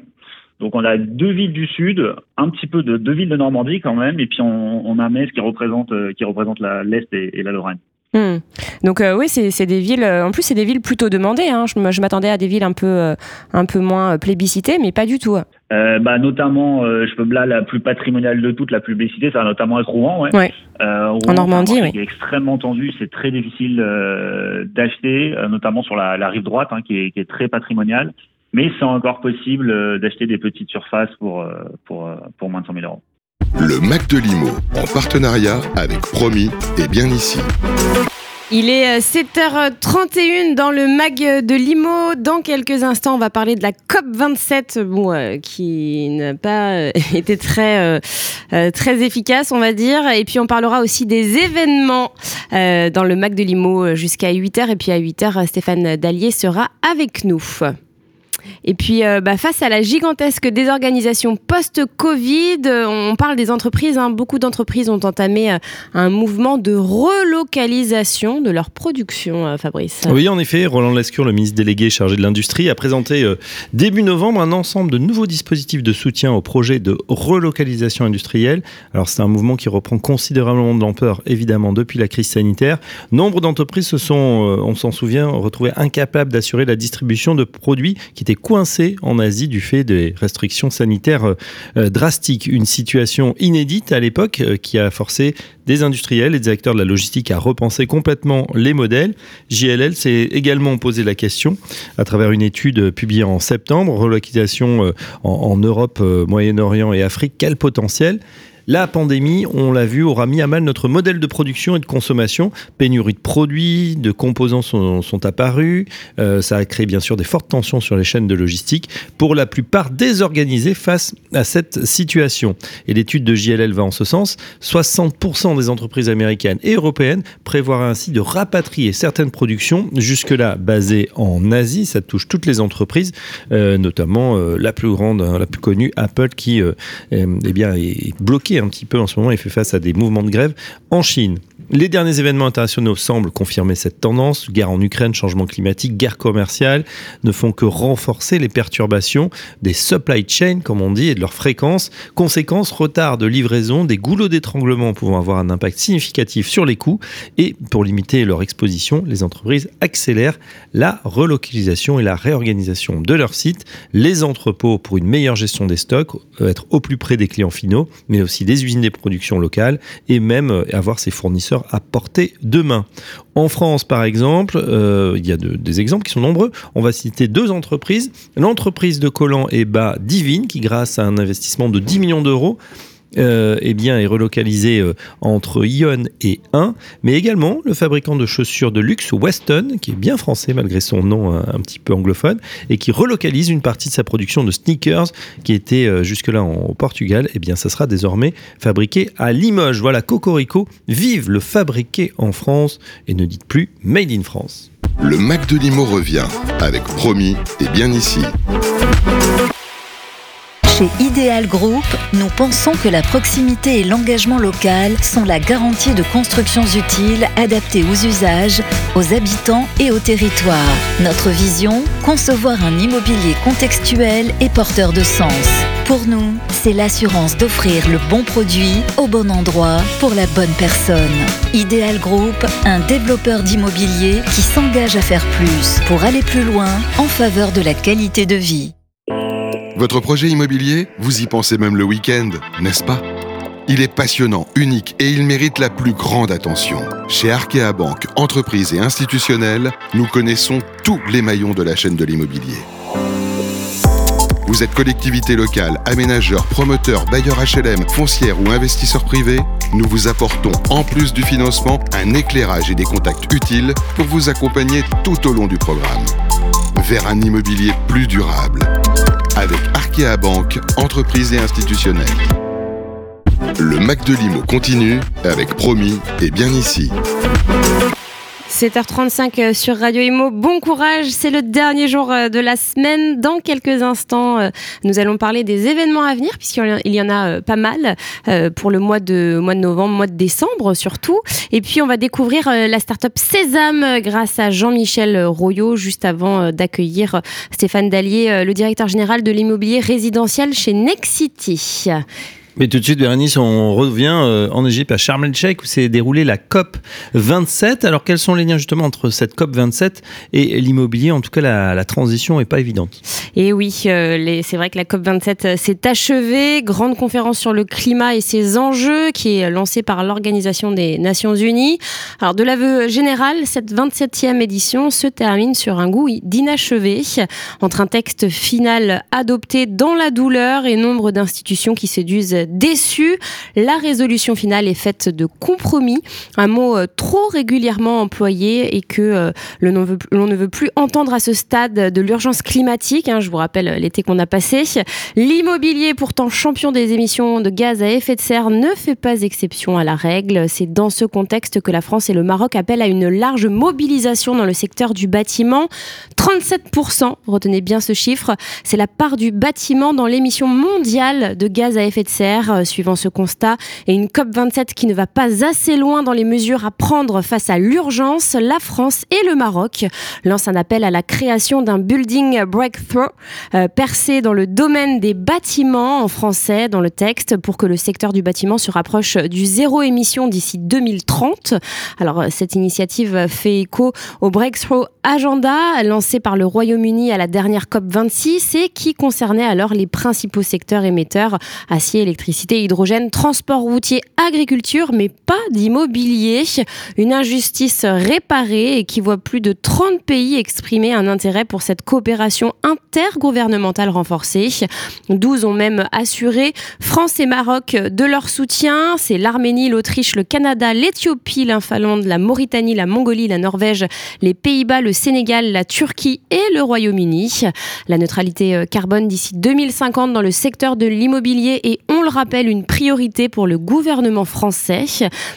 Donc on a deux villes du sud, un petit peu de deux villes de Normandie quand même, et puis on, on a Metz qui représente qui représente l'est et, et la Lorraine. Hmm. Donc euh, oui, c'est des villes. euh, en plus, c'est des villes plutôt demandées. hein. Je, m'attendais à des villes un peu, euh, un peu moins euh, plébiscitées, mais pas du tout. Euh, bah, notamment, euh, je peux là la plus patrimoniale de toutes, la plus publicité, ça va notamment être Rouen. Ouais. Ouais. Euh, Rouen, En Normandie, oui. qui est extrêmement tendu, c'est très difficile euh, d'acheter, euh, notamment sur la, la rive droite, hein, qui, est, qui est très patrimoniale. Mais c'est encore possible euh, d'acheter des petites surfaces pour euh, pour euh, pour moins de 100 000 euros. Le Mac de Limo, en partenariat avec Promis et bien ici. Il est euh, 7h31 dans le mag de Limo. Dans quelques instants, on va parler de la COP27, bon, euh, qui n'a pas euh, été très, euh, euh, très efficace, on va dire. Et puis, on parlera aussi des événements euh, dans le mag de Limo euh, jusqu'à 8h. Et puis, à 8h, Stéphane Dallier sera avec nous. Et puis, euh, bah, face à la gigantesque désorganisation post-Covid, euh, on parle des entreprises. hein. Beaucoup d'entreprises ont entamé euh, un mouvement de relocalisation de leur production, Fabrice. Oui, en effet, Roland Lescure, le ministre délégué chargé de l'industrie, a présenté début novembre un ensemble de nouveaux dispositifs de soutien au projet de relocalisation industrielle. Alors, c'est un mouvement qui reprend considérablement de l'ampleur, évidemment, depuis la crise sanitaire. Nombre d'entreprises se sont, on s'en souvient, retrouvées incapables d'assurer la distribution de produits qui étaient coincés en Asie du fait des restrictions sanitaires euh, drastiques. Une situation inédite à l'époque euh, qui a forcé des industriels et des acteurs de la logistique à repenser complètement les modèles. JLL s'est également posé la question à travers une étude publiée en septembre, relocalisation euh, en, Europe, Moyen-Orient et Afrique, quel potentiel la pandémie, on l'a vu, aura mis à mal notre modèle de production et de consommation. Pénurie de produits, de composants sont, apparus. Euh, ça a créé bien sûr des fortes tensions sur les chaînes de logistique, pour la plupart désorganisées face à cette situation. Et l'étude de JLL va en ce sens. 60% des entreprises américaines et européennes prévoient ainsi de rapatrier certaines productions, jusque-là basées en Asie. Ça touche toutes les entreprises, euh, notamment euh, la plus grande, hein, la plus connue, Apple, qui eh bien, est bloquée un petit peu en ce moment et fait face à des mouvements de grève en Chine. Les derniers événements internationaux semblent confirmer cette tendance. Guerre en Ukraine, changement climatique, guerre commerciale ne font que renforcer les perturbations des supply chains, comme on dit, et de leur fréquence. Conséquence, retard de livraison, des goulots d'étranglement pouvant avoir un impact significatif sur les coûts. Et pour limiter leur exposition, les entreprises accélèrent la relocalisation et la réorganisation de leurs sites, les entrepôts pour une meilleure gestion des stocks, euh, être au plus près des clients finaux, mais aussi des usines des productions locales et même euh, avoir ses fournisseurs à portée de main. En France, par exemple, euh, il y a de- des exemples qui sont nombreux. On va citer deux entreprises. L'entreprise de collants et bas Divine, qui grâce à un investissement de 10 millions d'euros, euh, eh bien, est relocalisé euh, entre Ion et 1, mais également le fabricant de chaussures de luxe Weston, qui est bien français malgré son nom un, un petit peu anglophone, et qui relocalise une partie de sa production de sneakers qui était euh, jusque-là au Portugal, eh bien, ça sera désormais fabriqué à Limoges. Voilà, Cocorico, vive le fabriqué en France et ne dites plus Made in France. Le Mac de Limo revient avec Promis et bien ici. Chez Ideal Group, nous pensons que la proximité et l'engagement local sont la garantie de constructions utiles adaptées aux usages, aux habitants et au territoire. Notre vision, concevoir un immobilier contextuel et porteur de sens. Pour nous, c'est l'assurance d'offrir le bon produit au bon endroit pour la bonne personne. Ideal Group, un développeur d'immobilier qui s'engage à faire plus pour aller plus loin en faveur de la qualité de vie. Votre projet immobilier, vous y pensez même le week-end, n'est-ce pas? Il est passionnant, unique et il mérite la plus grande attention. Chez Arkea Banque, entreprise et institutionnelle, nous connaissons tous les maillons de la chaîne de l'immobilier. Vous êtes collectivité locale, aménageur, promoteur, bailleur HLM, foncière ou investisseur privé Nous vous apportons, en plus du financement, un éclairage et des contacts utiles pour vous accompagner tout au long du programme. Vers un immobilier plus durable. Avec Arkea Banque, entreprise et institutionnelle. Le Mac de Limo continue avec Promis et bien ici. 7h35 sur Radio Imo. Bon courage, c'est le dernier jour euh, de la semaine. Dans quelques instants, euh, nous allons parler des événements à venir, puisqu'il y en a euh, pas mal pour le mois de, mois de novembre, mois de décembre surtout. Et puis, on va découvrir la start-up Sésame grâce à Jean-Michel Royot, juste avant d'accueillir Stéphane Dallier, le directeur général de l'immobilier résidentiel chez Nexity. Mais tout de suite, Bérénice, on revient euh, en Égypte à Sharm el-Sheikh où s'est déroulée la COP 27. Alors, quels sont les liens justement entre cette COP 27 et l'immobilier? En tout cas, la, transition n'est pas évidente. Et oui, euh, c'est vrai que la COP 27 euh, s'est achevée. Grande conférence sur le climat et ses enjeux qui est lancée par l'Organisation des Nations Unies. Alors, de l'aveu général, cette 27e édition se termine sur un goût d'inachevé entre un texte final adopté dans la douleur et nombre d'institutions qui séduisent déçu. La résolution finale est faite de compromis, un mot euh, trop régulièrement employé et que euh, l'on ne veut plus entendre à ce stade de l'urgence climatique. Hein, je vous rappelle l'été qu'on a passé. L'immobilier, pourtant champion des émissions de gaz à effet de serre, ne fait pas exception à la règle. C'est dans ce contexte que la France et le Maroc appellent à une large mobilisation dans le secteur du bâtiment. 37%, retenez bien ce chiffre, c'est la part du bâtiment dans l'émission mondiale de gaz à effet de serre euh, suivant ce constat, et une COP27 qui ne va pas assez loin dans les mesures à prendre face à l'urgence, la France et le Maroc lancent un appel à la création d'un building breakthrough euh, percé dans le domaine des bâtiments en français dans le texte pour que le secteur du bâtiment se rapproche du zéro émission d'ici 2030. Alors cette initiative fait écho au Breakthrough Agenda lancé par le Royaume-Uni à la dernière COP 26 et qui concernait alors les principaux secteurs émetteurs acier, électricité, hydrogène, transport routier, agriculture, mais pas d'immobilier. Une injustice réparée et qui voit plus de 30 pays exprimer un intérêt pour cette coopération intergouvernementale renforcée. 12 ont même assuré France et Maroc de leur soutien. C'est l'Arménie, l'Autriche, le Canada, l'Éthiopie, l'Infalande, la Mauritanie, la Mongolie, la Norvège, les Pays-Bas, le Sénégal, la Turquie et le Royaume-Uni. La neutralité carbone d'ici 2050 dans le secteur de l'immobilier est on le rappelle, une priorité pour le gouvernement français.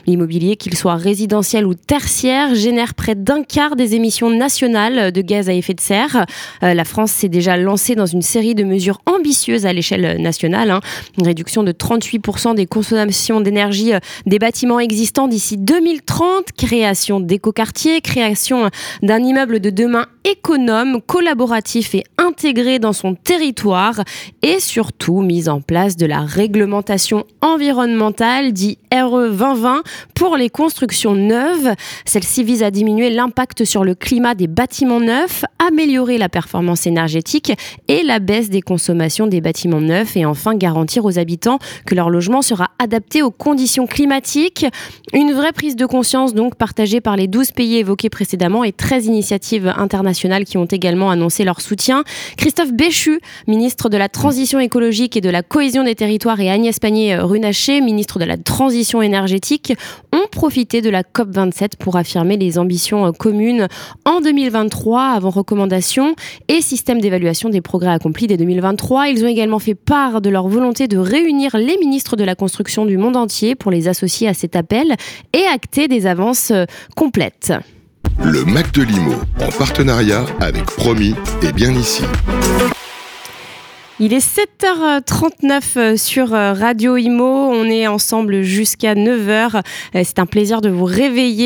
L'immobilier, qu'il soit résidentiel ou tertiaire, génère près d'un quart des émissions nationales de gaz à effet de serre. Euh, la France s'est déjà lancée dans une série de mesures ambitieuses à l'échelle nationale. Hein. Une réduction de 38% des consommations d'énergie euh, des bâtiments existants d'ici 2030, création d'écoquartiers, création d'un immeuble de demain économe, collaboratif et intégré dans son territoire et surtout mise en place de la réglementation environnementale dit RE 2020 pour les constructions neuves. Celle-ci vise à diminuer l'impact sur le climat des bâtiments neufs, améliorer la performance énergétique et la baisse des consommations des bâtiments neufs et enfin garantir aux habitants que leur logement sera adapté aux conditions climatiques. Une vraie prise de conscience donc partagée par les 12 pays évoqués précédemment et 13 initiatives internationales qui ont également annoncé leur soutien. Christophe Béchu, ministre de la Transition écologique et de la cohésion des territoires et Agnès Pannier-Runacher, ministre de la Transition énergétique, ont profité de la COP27 pour affirmer les ambitions communes en 2023 avant recommandation et système d'évaluation des progrès accomplis dès 2023. Ils ont également fait part de leur volonté de réunir les ministres de la construction du monde entier pour les associer à cet appel et acter des avances complètes. Le Mac de Limo, en partenariat avec Promis et bien ici. Il est 7h39 euh, sur euh, Radio Imo. On est ensemble jusqu'à 9h. Euh, c'est un plaisir de vous réveiller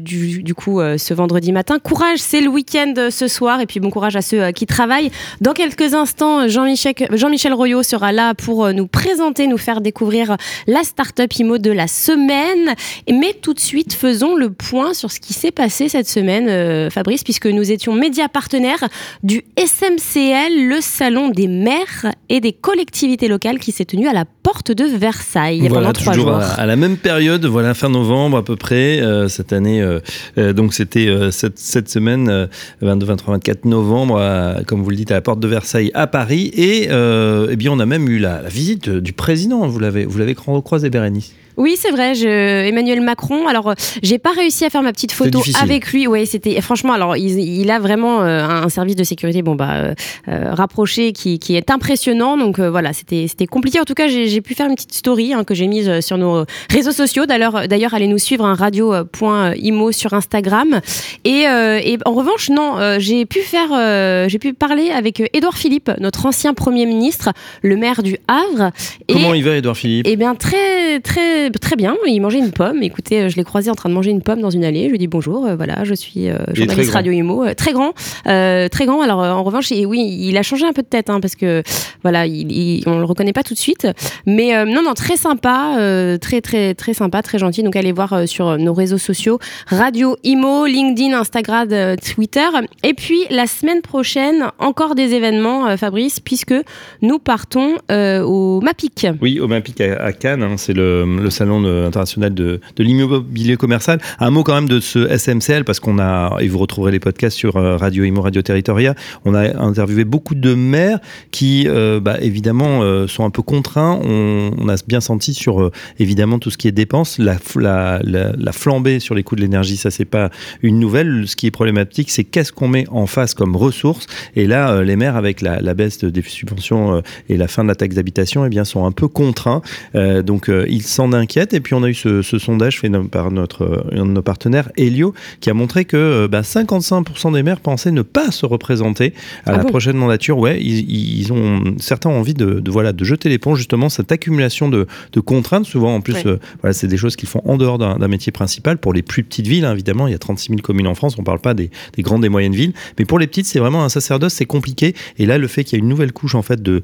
du, coup ce vendredi matin. Courage, c'est le week-end ce soir. Et puis bon courage à ceux qui travaillent. Dans quelques instants, Jean-Michel Jean Royot sera là pour nous présenter, nous faire découvrir la start-up Imo de la semaine. Mais tout de suite, faisons le point sur ce qui s'est passé cette semaine, Fabrice, puisque nous étions médias partenaires du SMCL, le salon des maires et des collectivités locales qui s'est tenu à la porte de Versailles voilà, pendant trois jours. À, la même période, voilà fin novembre à peu près euh, cette année. Euh, euh, donc c'était cette, cette, semaine 22, 23, 24 novembre, comme vous le dites, à la porte de Versailles à Paris. Et eh bien on a même eu la, la visite du président. Vous l'avez vous l'avez croisé Bérénice? Oui, c'est vrai. Je... Emmanuel Macron. Alors, euh, j'ai pas réussi à faire ma petite photo avec lui. Oui, c'était franchement. Alors, il, a vraiment euh, un service de sécurité, bon bah, euh, rapproché qui, qui est impressionnant. Donc voilà, c'était c'était compliqué. En tout cas, j'ai pu faire une petite story hein, que j'ai mise sur nos réseaux sociaux. D'ailleurs, d'ailleurs, allez nous suivre un hein, radio.imo sur Instagram. Et, et en revanche, non, j'ai pu faire, j'ai pu parler avec Édouard Philippe, notre ancien premier ministre, le maire du Havre. Comment il va, Édouard Philippe? Eh bien, très très très bien. Il mangeait une pomme. Écoutez, je l'ai croisé en train de manger une pomme dans une allée. Je lui dis bonjour. voilà, je suis journaliste radio Imo, très grand, très grand. Alors en revanche, et oui, il a changé un peu de tête hein, parce que voilà, il, on le reconnaît pas tout de suite. Mais euh, non, non, très sympa, euh, très, très, très sympa, très gentil. Donc allez voir euh, sur nos réseaux sociaux Radio Imo, LinkedIn, Instagram, Twitter. Et puis la semaine prochaine, encore des événements, Fabrice, puisque nous partons au MAPIC. Oui, au MAPIC à, Cannes. Hein, c'est le, salon international de, l'immobilier commercial. Un mot quand même de ce SMCL parce qu'on a, et vous retrouverez les podcasts sur Radio Imo, Radio Territoria. On a interviewé beaucoup de maires qui, bah, évidemment, sont un peu contraints. On, a bien senti sur euh, évidemment tout ce qui est dépenses, la, la, la, flambée sur les coûts de l'énergie, ça c'est pas une nouvelle. Ce qui est problématique, c'est qu'est-ce qu'on met en face comme ressources. Et là, euh, les maires avec la, baisse des subventions euh, et la fin de la taxe d'habitation, eh bien sont un peu contraints. donc ils s'en inquiètent. Et puis on a eu ce, sondage fait par notre un de nos partenaires, Helio, qui a montré que bah, 55% des maires pensaient ne pas se représenter à ah la prochaine mandature. Ouais, ils, ils, ont certains ont envie de, de voilà de jeter les ponts justement cette accumulation de, contraintes. Souvent, en plus, euh, voilà, c'est des choses qu'ils font en dehors d'un métier principal. Pour les plus petites villes, hein, évidemment, il y a 36 000 communes en France. On ne parle pas des, grandes et moyennes villes. Mais pour les petites, c'est vraiment un sacerdoce, c'est compliqué. Et là, le fait qu'il y ait une nouvelle couche en fait de,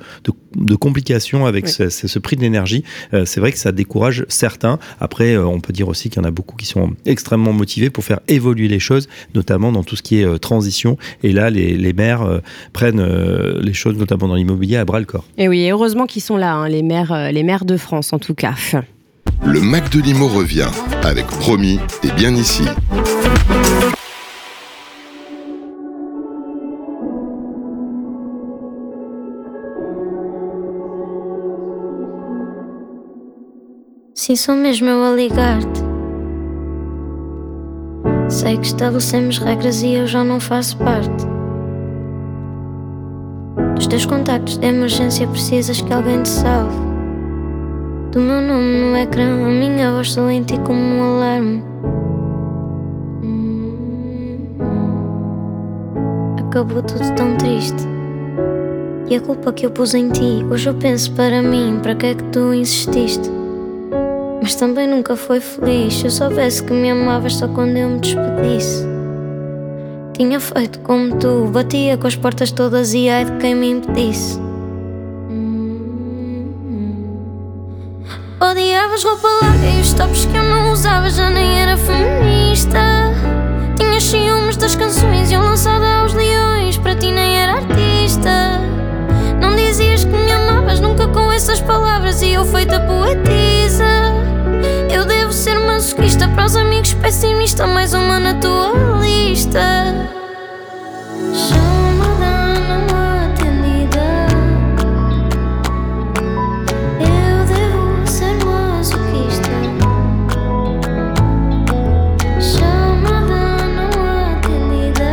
de, complications avec ce, prix de l'énergie, euh, c'est vrai que ça décourage certains. Après, euh, on peut dire aussi qu'il y en a beaucoup qui sont extrêmement motivés pour faire évoluer les choses, notamment dans tout ce qui est transition. Et là, les, les maires prennent les choses, notamment dans l'immobilier, à bras le corps. Et oui, heureusement qu'ils sont là, hein, les, maires, euh, les maires de France en tout cas. Le Mac de Limo revient avec Promis et bien ici. Sim, sou mesmo eu a ligar-te. Sei que estabelecemos regras e eu já não faço parte. Dos teus contactos de emergência precisas que alguém te salve. Do meu nome no ecrã, a minha voz soa em ti como um alarme. Acabou tudo tão triste. E a culpa que eu pus em ti, hoje eu penso para mim, para que é que tu insististe? Mas também nunca foi feliz. Se eu soubesse que me amavas só quando eu me despedisse. Tinha feito como tu, batia com as portas todas e ai de quem me impedisse. Odiavas roupa larga e os tops que eu não usava já nem era feminista. Tinhas ciúmes das canções e eu lançada aos leões, para ti nem era artista. Não dizias que me amavas nunca com essas palavras e eu feita poetisa para os amigos pessimista, mais uma na tua lista. Chamada não atendida. Eu devo ser o masoquista. Chamada não atendida.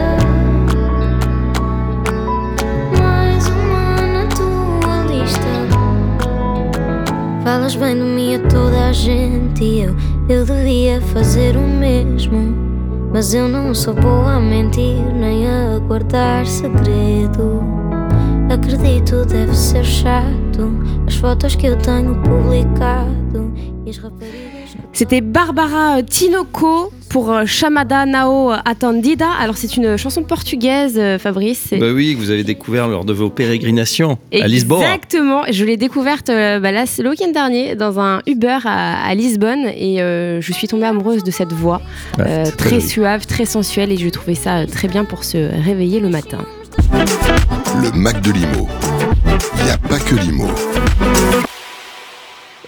Mais uma na tua lista. Falas bem de mim a toda a gente e eu eu devia fazer o mesmo. Mas eu não sou boa a mentir nem a guardar segredo. Acredito, deve ser chato as fotos que eu tenho publicado e. C'était Barbara Tinoco pour euh, Chamada Nao Atendida. Alors c'est une chanson portugaise, euh, Fabrice. Bah oui, que vous avez découvert lors de vos pérégrinations à Lisbonne. Exactement. Je l'ai découverte euh, bah, le week-end dernier dans un Uber à, Lisbonne et je suis tombée amoureuse de cette voix très suave, très sensuelle et je trouvais ça très bien pour se réveiller le matin. Le Mac de Limo. Il n'y a pas que Limo.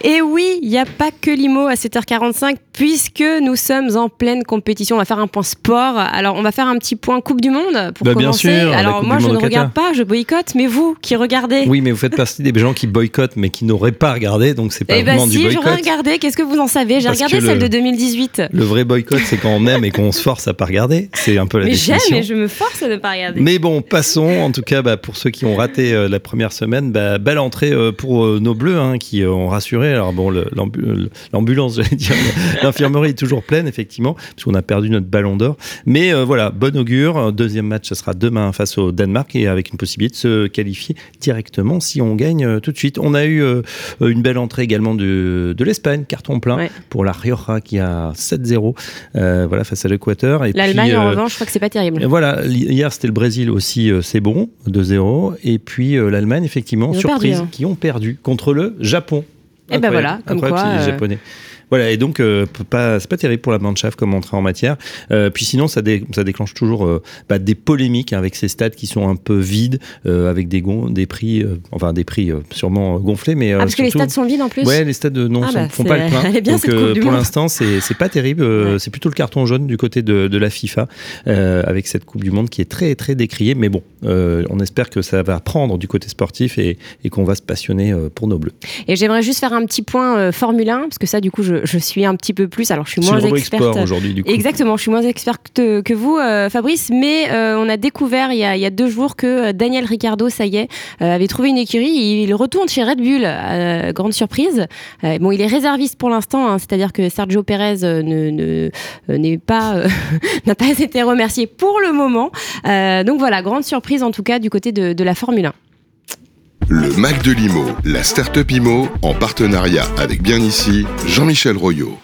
Et oui, il n'y a pas que l'IMO à 7h45 puisque nous sommes en pleine compétition. On va faire un point sport. Alors, on va faire un petit point Coupe du Monde pour Bah, bien commencer. sûr, la Alors, moi, du je ne regarde pas, je boycotte, mais vous qui regardez. Oui, mais vous faites partie des gens qui boycottent, mais qui n'auraient pas regardé, donc c'est pas Eh ben vraiment du si, boycott. j'aurais regardé. Qu'est-ce que vous en savez? J'ai regardé celle le- de 2018. Le vrai boycott, c'est quand on aime et qu'on se force à pas regarder. C'est un peu la Mais j'aime et je me force à ne pas regarder. Mais bon, passons. En tout cas, bah, pour ceux qui ont raté euh, la première semaine, bah, belle entrée euh, pour euh, nos bleus hein, qui ont rassuré. Alors bon, l'ambu- l'ambulance, j'allais dire, l'infirmerie est toujours pleine, effectivement, parce qu'on a perdu notre ballon d'or. Mais euh, voilà, bon augure. Deuxième match, ce sera demain face au Danemark et avec une possibilité de se qualifier directement si on gagne euh, tout de suite. On a eu euh, une belle entrée également de, de l'Espagne, carton plein Ouais. pour la Rioja qui a 7-0 euh, voilà, face à l'Équateur. L'Allemagne, en euh, revanche, je crois que c'est pas terrible. Voilà, hier c'était le Brésil aussi, euh, c'est bon, 2-0. Et puis euh, l'Allemagne, effectivement, surprise, perdu, hein. qui ont perdu contre le Japon. Eh ben voilà, comme quoi, euh. Voilà, et donc, euh, pas, c'est pas terrible pour la Mannschaft comme entrée en matière. Euh, puis sinon, ça, dé- ça déclenche toujours euh, bah, des polémiques avec ces stades qui sont un peu vides, euh, avec des, gon- des prix, enfin des prix sûrement gonflés. Mais, Ah, parce que les stades sont vides en plus Ouais, les stades non, Ah sont- bah, font pas le plein. est bien, Donc pour l'instant, c'est c'est pas terrible. C'est plutôt le carton jaune du côté de, de la FIFA avec cette Coupe du Monde qui est très très décriée. Mais bon, on espère que ça va prendre du côté sportif et, et qu'on va se passionner pour nos bleus. Et j'aimerais juste faire un petit point Formule 1, parce que ça, du coup, je, je suis un petit peu plus. Alors, je suis moins experte. aujourd'hui, du coup. Exactement, je suis moins experte que, que vous, euh, Fabrice, mais euh, on a découvert il y a, il y a deux jours que euh, Daniel Ricciardo, ça y est, euh, avait trouvé une écurie. Il retourne chez Red Bull, euh, grande surprise. Euh, bon, il est réserviste pour l'instant, hein, c'est-à-dire que Sergio Perez euh, ne, ne- n'est pas, euh, n'a pas été remercié pour le moment. Euh, donc voilà, grande surprise en tout cas du côté de, de la Formule 1. Le Mac de l'IMO, la start-up IMO, en partenariat avec bien ici, Jean-Michel Royot.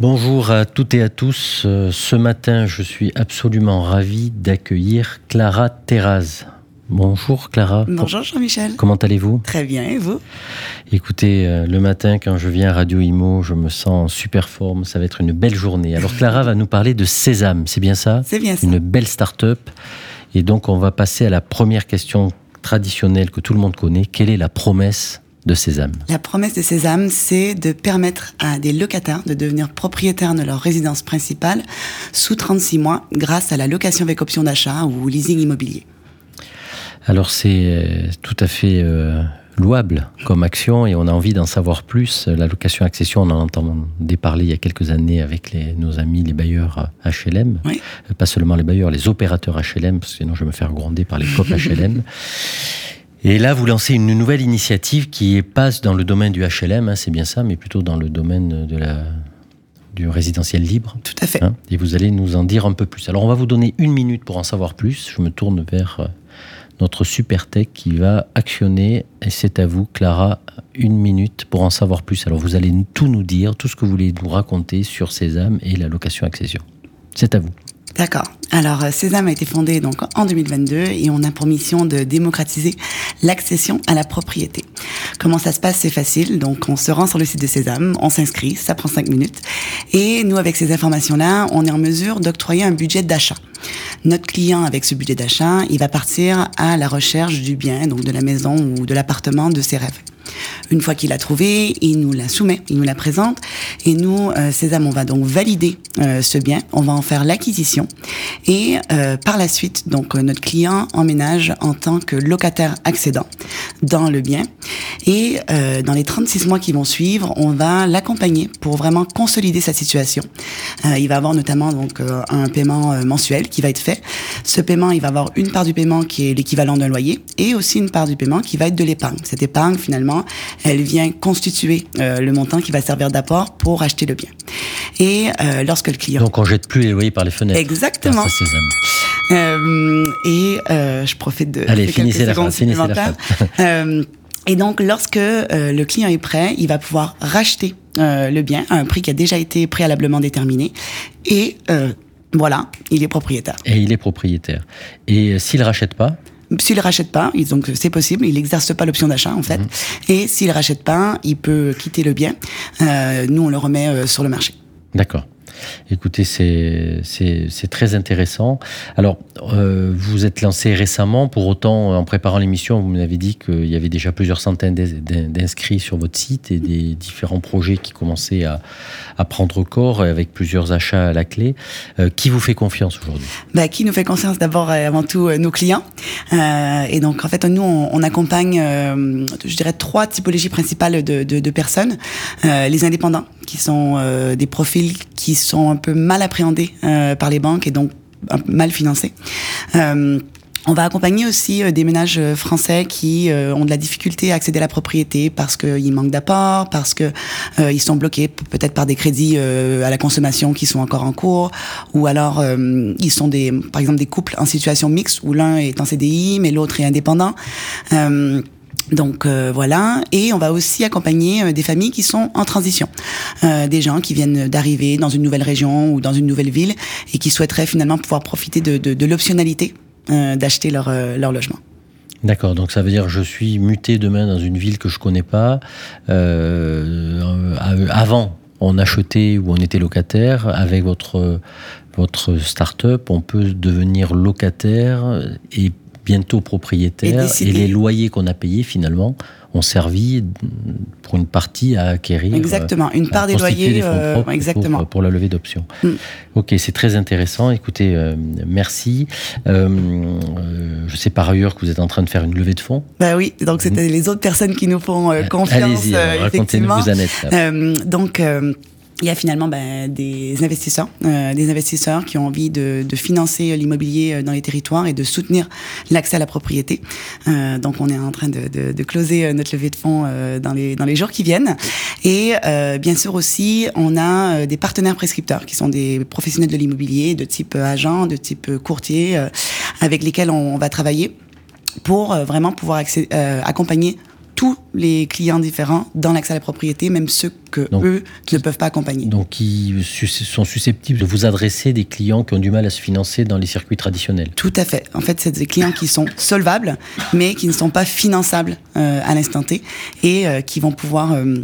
Bonjour à toutes et à tous. Euh, Ce matin, je suis absolument ravi d'accueillir Clara Terraz. Bonjour Clara. Bonjour Jean-Michel. Comment allez-vous? Très bien, et vous? Écoutez, euh, le matin, quand je viens à Radio Imo, je me sens en super forme. Ça va être une belle journée. Alors Clara va nous parler de Sésame, c'est bien ça? C'est bien ça. Une belle start-up. Et donc, on va passer à la première question traditionnelle que tout le monde connaît. Quelle est la promesse de Sésame? La promesse de Sésame, c'est de permettre à des locataires de devenir propriétaires de leur résidence principale sous 36 mois grâce à la location avec option d'achat ou leasing immobilier. Alors c'est euh, tout à fait euh, louable comme action et on a envie d'en savoir plus. La location accession, on en entendait parler il y a quelques années avec les- nos amis les bailleurs euh, HLM. Oui. Euh, Pas seulement les bailleurs, les opérateurs HLM, parce que sinon je vais me faire gronder par les COP HLM. Et là, vous lancez une nouvelle initiative qui est pas dans le domaine du HLM, hein, c'est bien ça, mais plutôt dans le domaine de la, du résidentiel libre. Tout à fait. Hein, et vous allez nous en dire un peu plus. Alors, on va vous donner une minute pour en savoir plus. Je me tourne vers euh, notre super tech qui va actionner. Et c'est à vous, Clara, une minute pour en savoir plus. Alors, vous allez tout nous dire, tout ce que vous voulez nous raconter sur Sésame et la location accession. C'est à vous. D'accord. Alors, euh, Sésame a été fondé donc en 2022 et on a pour mission de démocratiser l'accession à la propriété. Comment ça se passe? C'est facile. Donc, on se rend sur le site de Sésame, on s'inscrit, ça prend cinq minutes. Et nous, avec ces informations-là, on est en mesure d'octroyer un budget d'achat. Notre client, avec ce budget d'achat, il va partir à la recherche du bien, donc de la maison ou de l'appartement de ses rêves. Une fois qu'il l'a trouvé, il nous la soumet, il nous la présente, et nous, euh, Sésame, on va donc valider euh, ce bien, on va en faire l'acquisition, et euh, par la suite, donc euh, notre client emménage en tant que locataire accédant dans le bien, et euh, dans les 36 mois qui vont suivre, on va l'accompagner pour vraiment consolider sa situation. Euh, il va avoir notamment donc euh, un paiement euh, mensuel qui va être fait. Ce paiement, il va avoir une part du paiement qui est l'équivalent d'un loyer, et aussi une part du paiement qui va être de l'épargne. Cette épargne, finalement, elle vient constituer euh, le montant qui va servir d'apport pour acheter le bien. Et euh, lorsque le client... Donc, on jette plus les loyers par les fenêtres. Exactement. Euh, et euh, je profite de... Allez, finissez la phrase, finissez la phrase. Et donc, lorsque euh, le client est prêt, il va pouvoir racheter euh, le bien à un prix qui a déjà été préalablement déterminé. Et euh, voilà, il est propriétaire. Et il est propriétaire. Et euh, s'il rachète pas, S'il rachète pas, donc c'est possible, il n'exerce pas l'option d'achat en fait. Mhm. Et s'il rachète pas, il peut quitter le bien. Euh, nous, on le remet euh, sur le marché. D'accord. Écoutez, c'est très intéressant. Alors, euh, vous êtes lancé récemment, pour autant, en préparant l'émission, vous m'avez dit qu'il y avait déjà plusieurs centaines d'ins- d'ins- d'inscrits sur votre site et des différents projets qui commençaient à, prendre corps avec plusieurs achats à la clé. Euh, qui vous fait confiance aujourd'hui? Bah, qui nous fait confiance d'abord et avant tout euh, nos clients. Euh, et donc en fait nous on, accompagne, euh, je dirais trois typologies principales de, de, personnes. Euh, les indépendants, qui sont euh, des profils qui un peu mal appréhendés euh, par les banques et donc mal financés. Euh, on va accompagner aussi euh, des ménages français qui ont de la difficulté à accéder à la propriété parce qu'ils manquent d'apport, parce que euh, ils sont bloqués peut-être par des crédits à la consommation qui sont encore en cours, ou alors ils sont des, par exemple des couples en situation mixte où l'un est en CDI mais l'autre est indépendant. Donc euh, voilà, et on va aussi accompagner euh, des familles qui sont en transition, Euh, des gens qui viennent d'arriver dans une nouvelle région ou dans une nouvelle ville et qui souhaiteraient finalement pouvoir profiter de, l'optionnalité d'acheter leur, logement. D'accord, donc ça veut dire je suis muté demain dans une ville que je connais pas. Avant, on achetait ou on était locataire. Avec votre, votre start-up, on peut devenir locataire et bientôt Et propriétaire. Et, les loyers qu'on a payés, finalement, ont servi pour une partie à acquérir. Exactement, une à part des loyers, euh, exactement. Pour, pour la levée d'options. Mm. Ok, c'est très intéressant. Écoutez, euh, merci. Euh, euh, je sais par ailleurs que vous êtes en train de faire une levée de fonds. Bah oui, donc c'était les autres personnes qui nous font euh, confiance, Allez-y, euh, racontez-nous. Euh, donc euh, il y a finalement ben, des investisseurs, euh, des investisseurs qui ont envie de, de financer l'immobilier euh, dans les territoires et de soutenir l'accès à la propriété. Euh, donc on est en train de, de, de closer euh, notre levée de fonds euh, dans, les, dans les jours qui viennent. Et euh, bien sûr aussi, on a des partenaires prescripteurs qui sont des professionnels de l'immobilier de type agent, de type courtier, avec lesquels on, va travailler pour vraiment pouvoir accompagner tous les clients différents dans l'accès à la propriété, même ceux que Donc, eux ne peuvent pas accompagner. Donc, qui sont susceptibles de vous adresser des clients qui ont du mal à se financer dans les circuits traditionnels. Tout à fait. En fait, c'est des clients qui sont solvables, mais qui ne sont pas finançables euh, à l'instant T et euh, qui vont pouvoir, euh,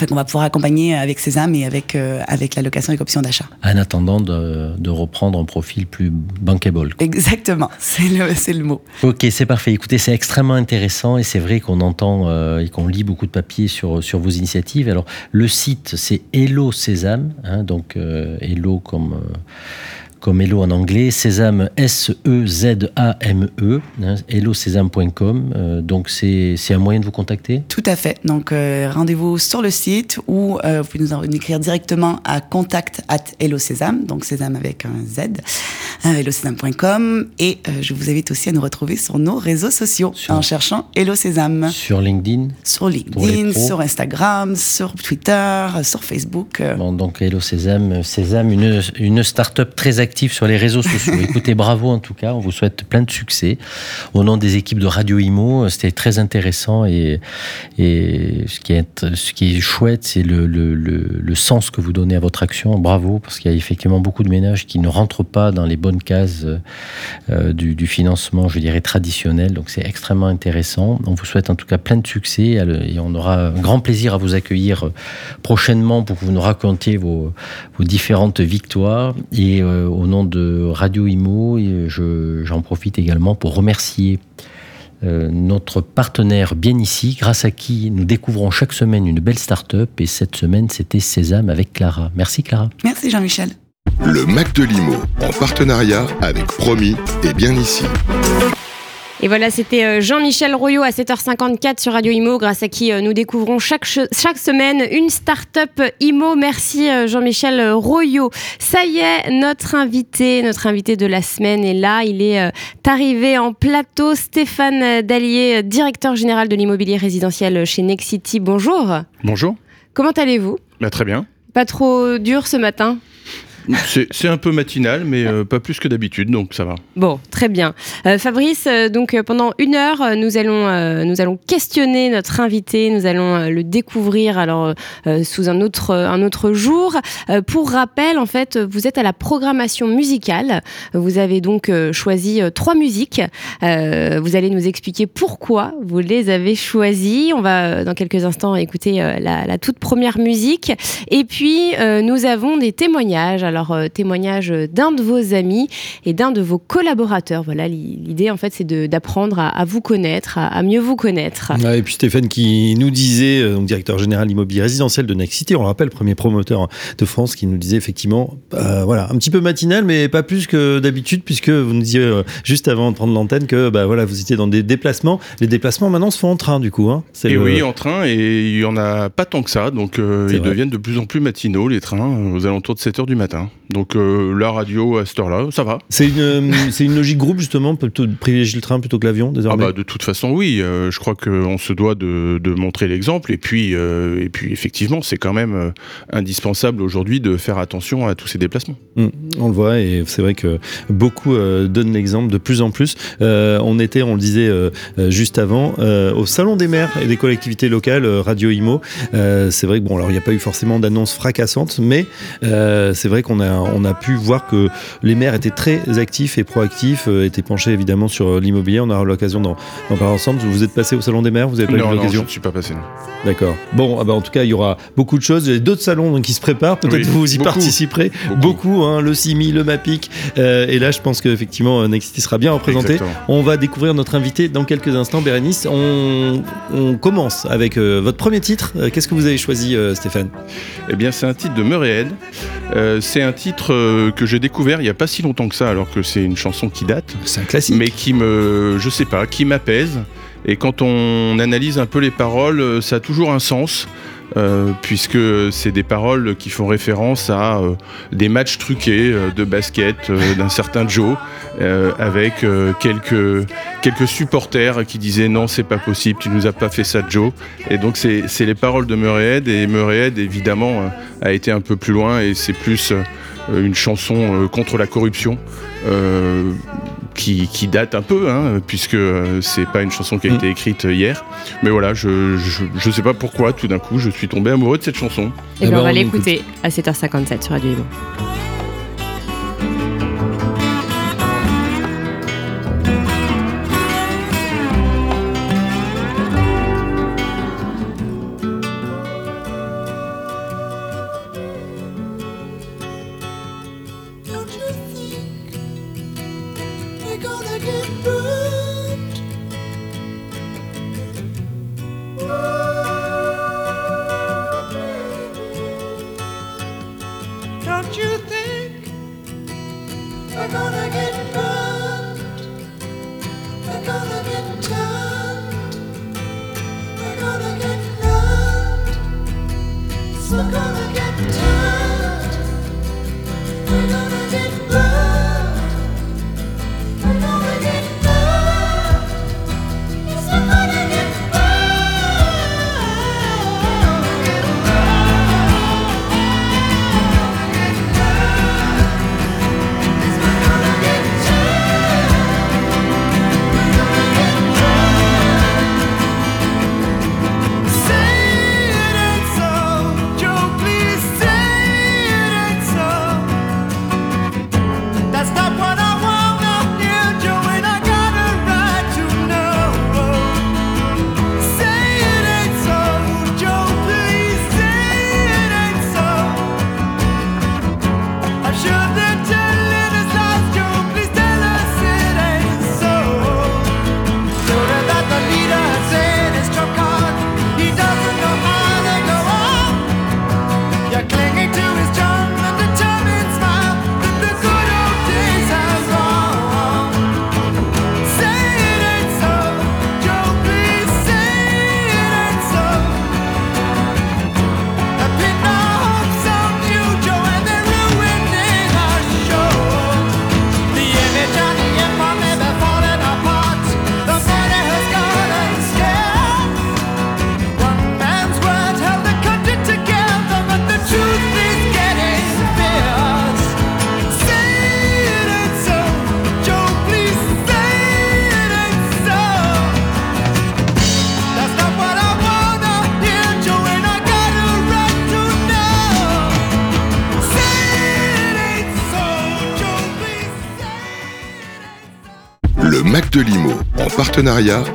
fait, on va pouvoir accompagner avec Sésame et avec euh, avec la location avec option d'achat. En attendant de, de reprendre un profil plus bankable. Exactement, c'est le le mot. Ok, c'est parfait. Écoutez, c'est extrêmement intéressant et c'est vrai qu'on entend euh, et qu'on lit beaucoup de papiers sur, sur vos initiatives. Alors, le site, c'est Hello Sésame, hein, donc euh, Hello comme, euh, comme Hello en anglais, Sésame, S-E-Z-A-M-E, hein, hellosésame.com. Euh, donc, c'est un moyen de vous contacter Tout à fait. Donc, euh, rendez-vous sur le site ou euh, vous pouvez nous en écrire directement à contact at Hello Sésame, donc Sésame avec un Z, euh, hellosésame.com. Et je vous invite aussi à nous retrouver sur nos réseaux sociaux en cherchant Hello Sésame. Sur LinkedIn Sur LinkedIn, sur Instagram, sur Twitter, sur Facebook. Bon, donc Hello Sésame, Sésame, une, une start-up très active sur les réseaux sociaux. Écoutez, bravo en tout cas, on vous souhaite plein de succès. Au nom des équipes de Radio Imo, c'était très intéressant et, et ce, qui est, ce qui est chouette, c'est le, le, le, le sens que vous donnez à votre action. Bravo, parce qu'il y a effectivement beaucoup de ménages qui ne rentrent pas dans les bonnes cases euh, du, du financement, je dirais, traditionnel. Donc c'est extrêmement intéressant. On vous souhaite en tout cas plein de succès et on aura un grand plaisir à vous accueillir euh, prochainement pour que vous nous racontiez vos, vos différentes victoires. Et euh, au nom de Radio Imo, et je- j'en profite également pour remercier euh, notre partenaire bien ici, grâce à qui nous découvrons chaque semaine une belle start-up. Et cette semaine, c'était Sésame avec Clara. Merci Clara. Merci Jean-Michel. Le Mac de Limo, en partenariat avec Promis et bien ici. Et voilà, c'était euh, Jean-Michel Royot à 7h54 sur Radio Imo, grâce à qui euh, nous découvrons chaque, semaine une start-up Imo. Merci euh, Jean-Michel Royot. Ça y est, notre invité, notre invité de la semaine est là. Il est arrivé en plateau. Stéphane Dallier, directeur général de l'immobilier résidentiel chez Nexity. Bonjour. Bonjour. Comment allez-vous? Bah, très bien. Pas trop dur ce matin? C'est un peu matinal, mais euh, pas plus que d'habitude, donc ça va. Bon, très bien. Euh, Fabrice, euh, donc pendant une heure, nous allons, nous allons questionner notre invité, nous allons le découvrir alors sous un autre, un autre jour. Pour rappel, en fait, vous êtes à la programmation musicale. Vous avez donc choisi trois musiques. Vous allez nous expliquer pourquoi vous les avez choisies. On va dans quelques instants écouter la, la toute première musique. Et puis, nous avons des témoignages. Alors, euh, témoignages d'un de vos amis et d'un de vos collaborateurs. Voilà, l'i- l'idée, en fait, c'est d'apprendre à, à vous connaître, à, à mieux vous connaître. Ouais, et puis Stéphane qui nous disait, euh, donc directeur général immobilier résidentiel de Next City, on le rappelle, premier promoteur de France, qui nous disait effectivement, euh, voilà, un petit peu matinal, mais pas plus que d'habitude, puisque vous nous disiez euh, juste avant de prendre l'antenne que bah, voilà, vous étiez dans des déplacements. Les déplacements maintenant se font en train, du coup. Hein. Et le- oui, en train, et il y en a pas tant que ça, donc euh, ils vrai. deviennent de plus en plus matinaux, les trains, euh, aux alentours de 7h du matin. Donc euh, la radio à cette heure-là, ça va. C'est une, euh, c'est une logique groupe, justement, plutôt de privilégier le train plutôt que l'avion, Ah désormais. bah, de toute façon, oui. euh, je crois qu'on se doit de, de montrer l'exemple. Et puis, euh, et puis, effectivement, c'est quand même indispensable aujourd'hui de faire attention à tous ces déplacements. Mm, on le voit et c'est vrai que beaucoup donnent l'exemple de plus en plus. On était, on le disait juste avant, au Salon des maires et des collectivités locales, Radio Imo. C'est vrai que bon, alors il n'y a pas eu forcément d'annonces fracassantes, mais c'est vrai qu'on a, on a pu voir que les maires étaient très actifs et proactifs, euh, étaient penchés évidemment sur euh, l'immobilier. On aura l'occasion d'en parler ensemble. Vous êtes passé au Salon des maires, vous avez pas non, eu non, je l'occasion ne suis pas passé. D'accord. Bon, ah bah, en tout cas, il y aura beaucoup de choses. Il y a d'autres salons donc, qui se préparent. Peut-être Oui, vous y beaucoup. participerez. Beaucoup, hein, le CIMI, le MAPIC. Euh, et là, je pense qu'effectivement, Nexity sera bien représenté. Exactement. On va découvrir notre invité dans quelques instants, Bérénice. On, on commence avec euh, votre premier titre. Qu'est-ce que vous avez choisi, euh, Stéphane? Eh bien, c'est un titre de Murray Head. C'est un titre euh, que j'ai découvert il n'y a pas si longtemps que ça, alors que c'est une chanson qui date. C'est un classique. Mais qui me, je sais pas, qui m'apaise. Et quand on analyse un peu les paroles, euh, ça a toujours un sens. Euh, puisque c'est des paroles qui font référence à euh, des matchs truqués euh, de basket d'un certain Joe, avec quelques, quelques supporters qui disaient non, c'est pas possible, tu nous as pas fait ça, Joe. Et donc c'est les paroles de Murray Head, et Murray Head, évidemment, a été un peu plus loin, et c'est plus une chanson contre la corruption. Euh, qui, qui date un peu, hein, puisque euh, c'est pas une chanson qui a été écrite hier. Mais voilà, je, je, je sais pas pourquoi, tout d'un coup, je suis tombé amoureux de cette chanson. Et bien, on va l'écouter à 7h57 sur Radio Imo.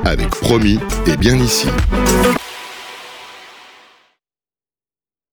Avec Promis et Bien Ici.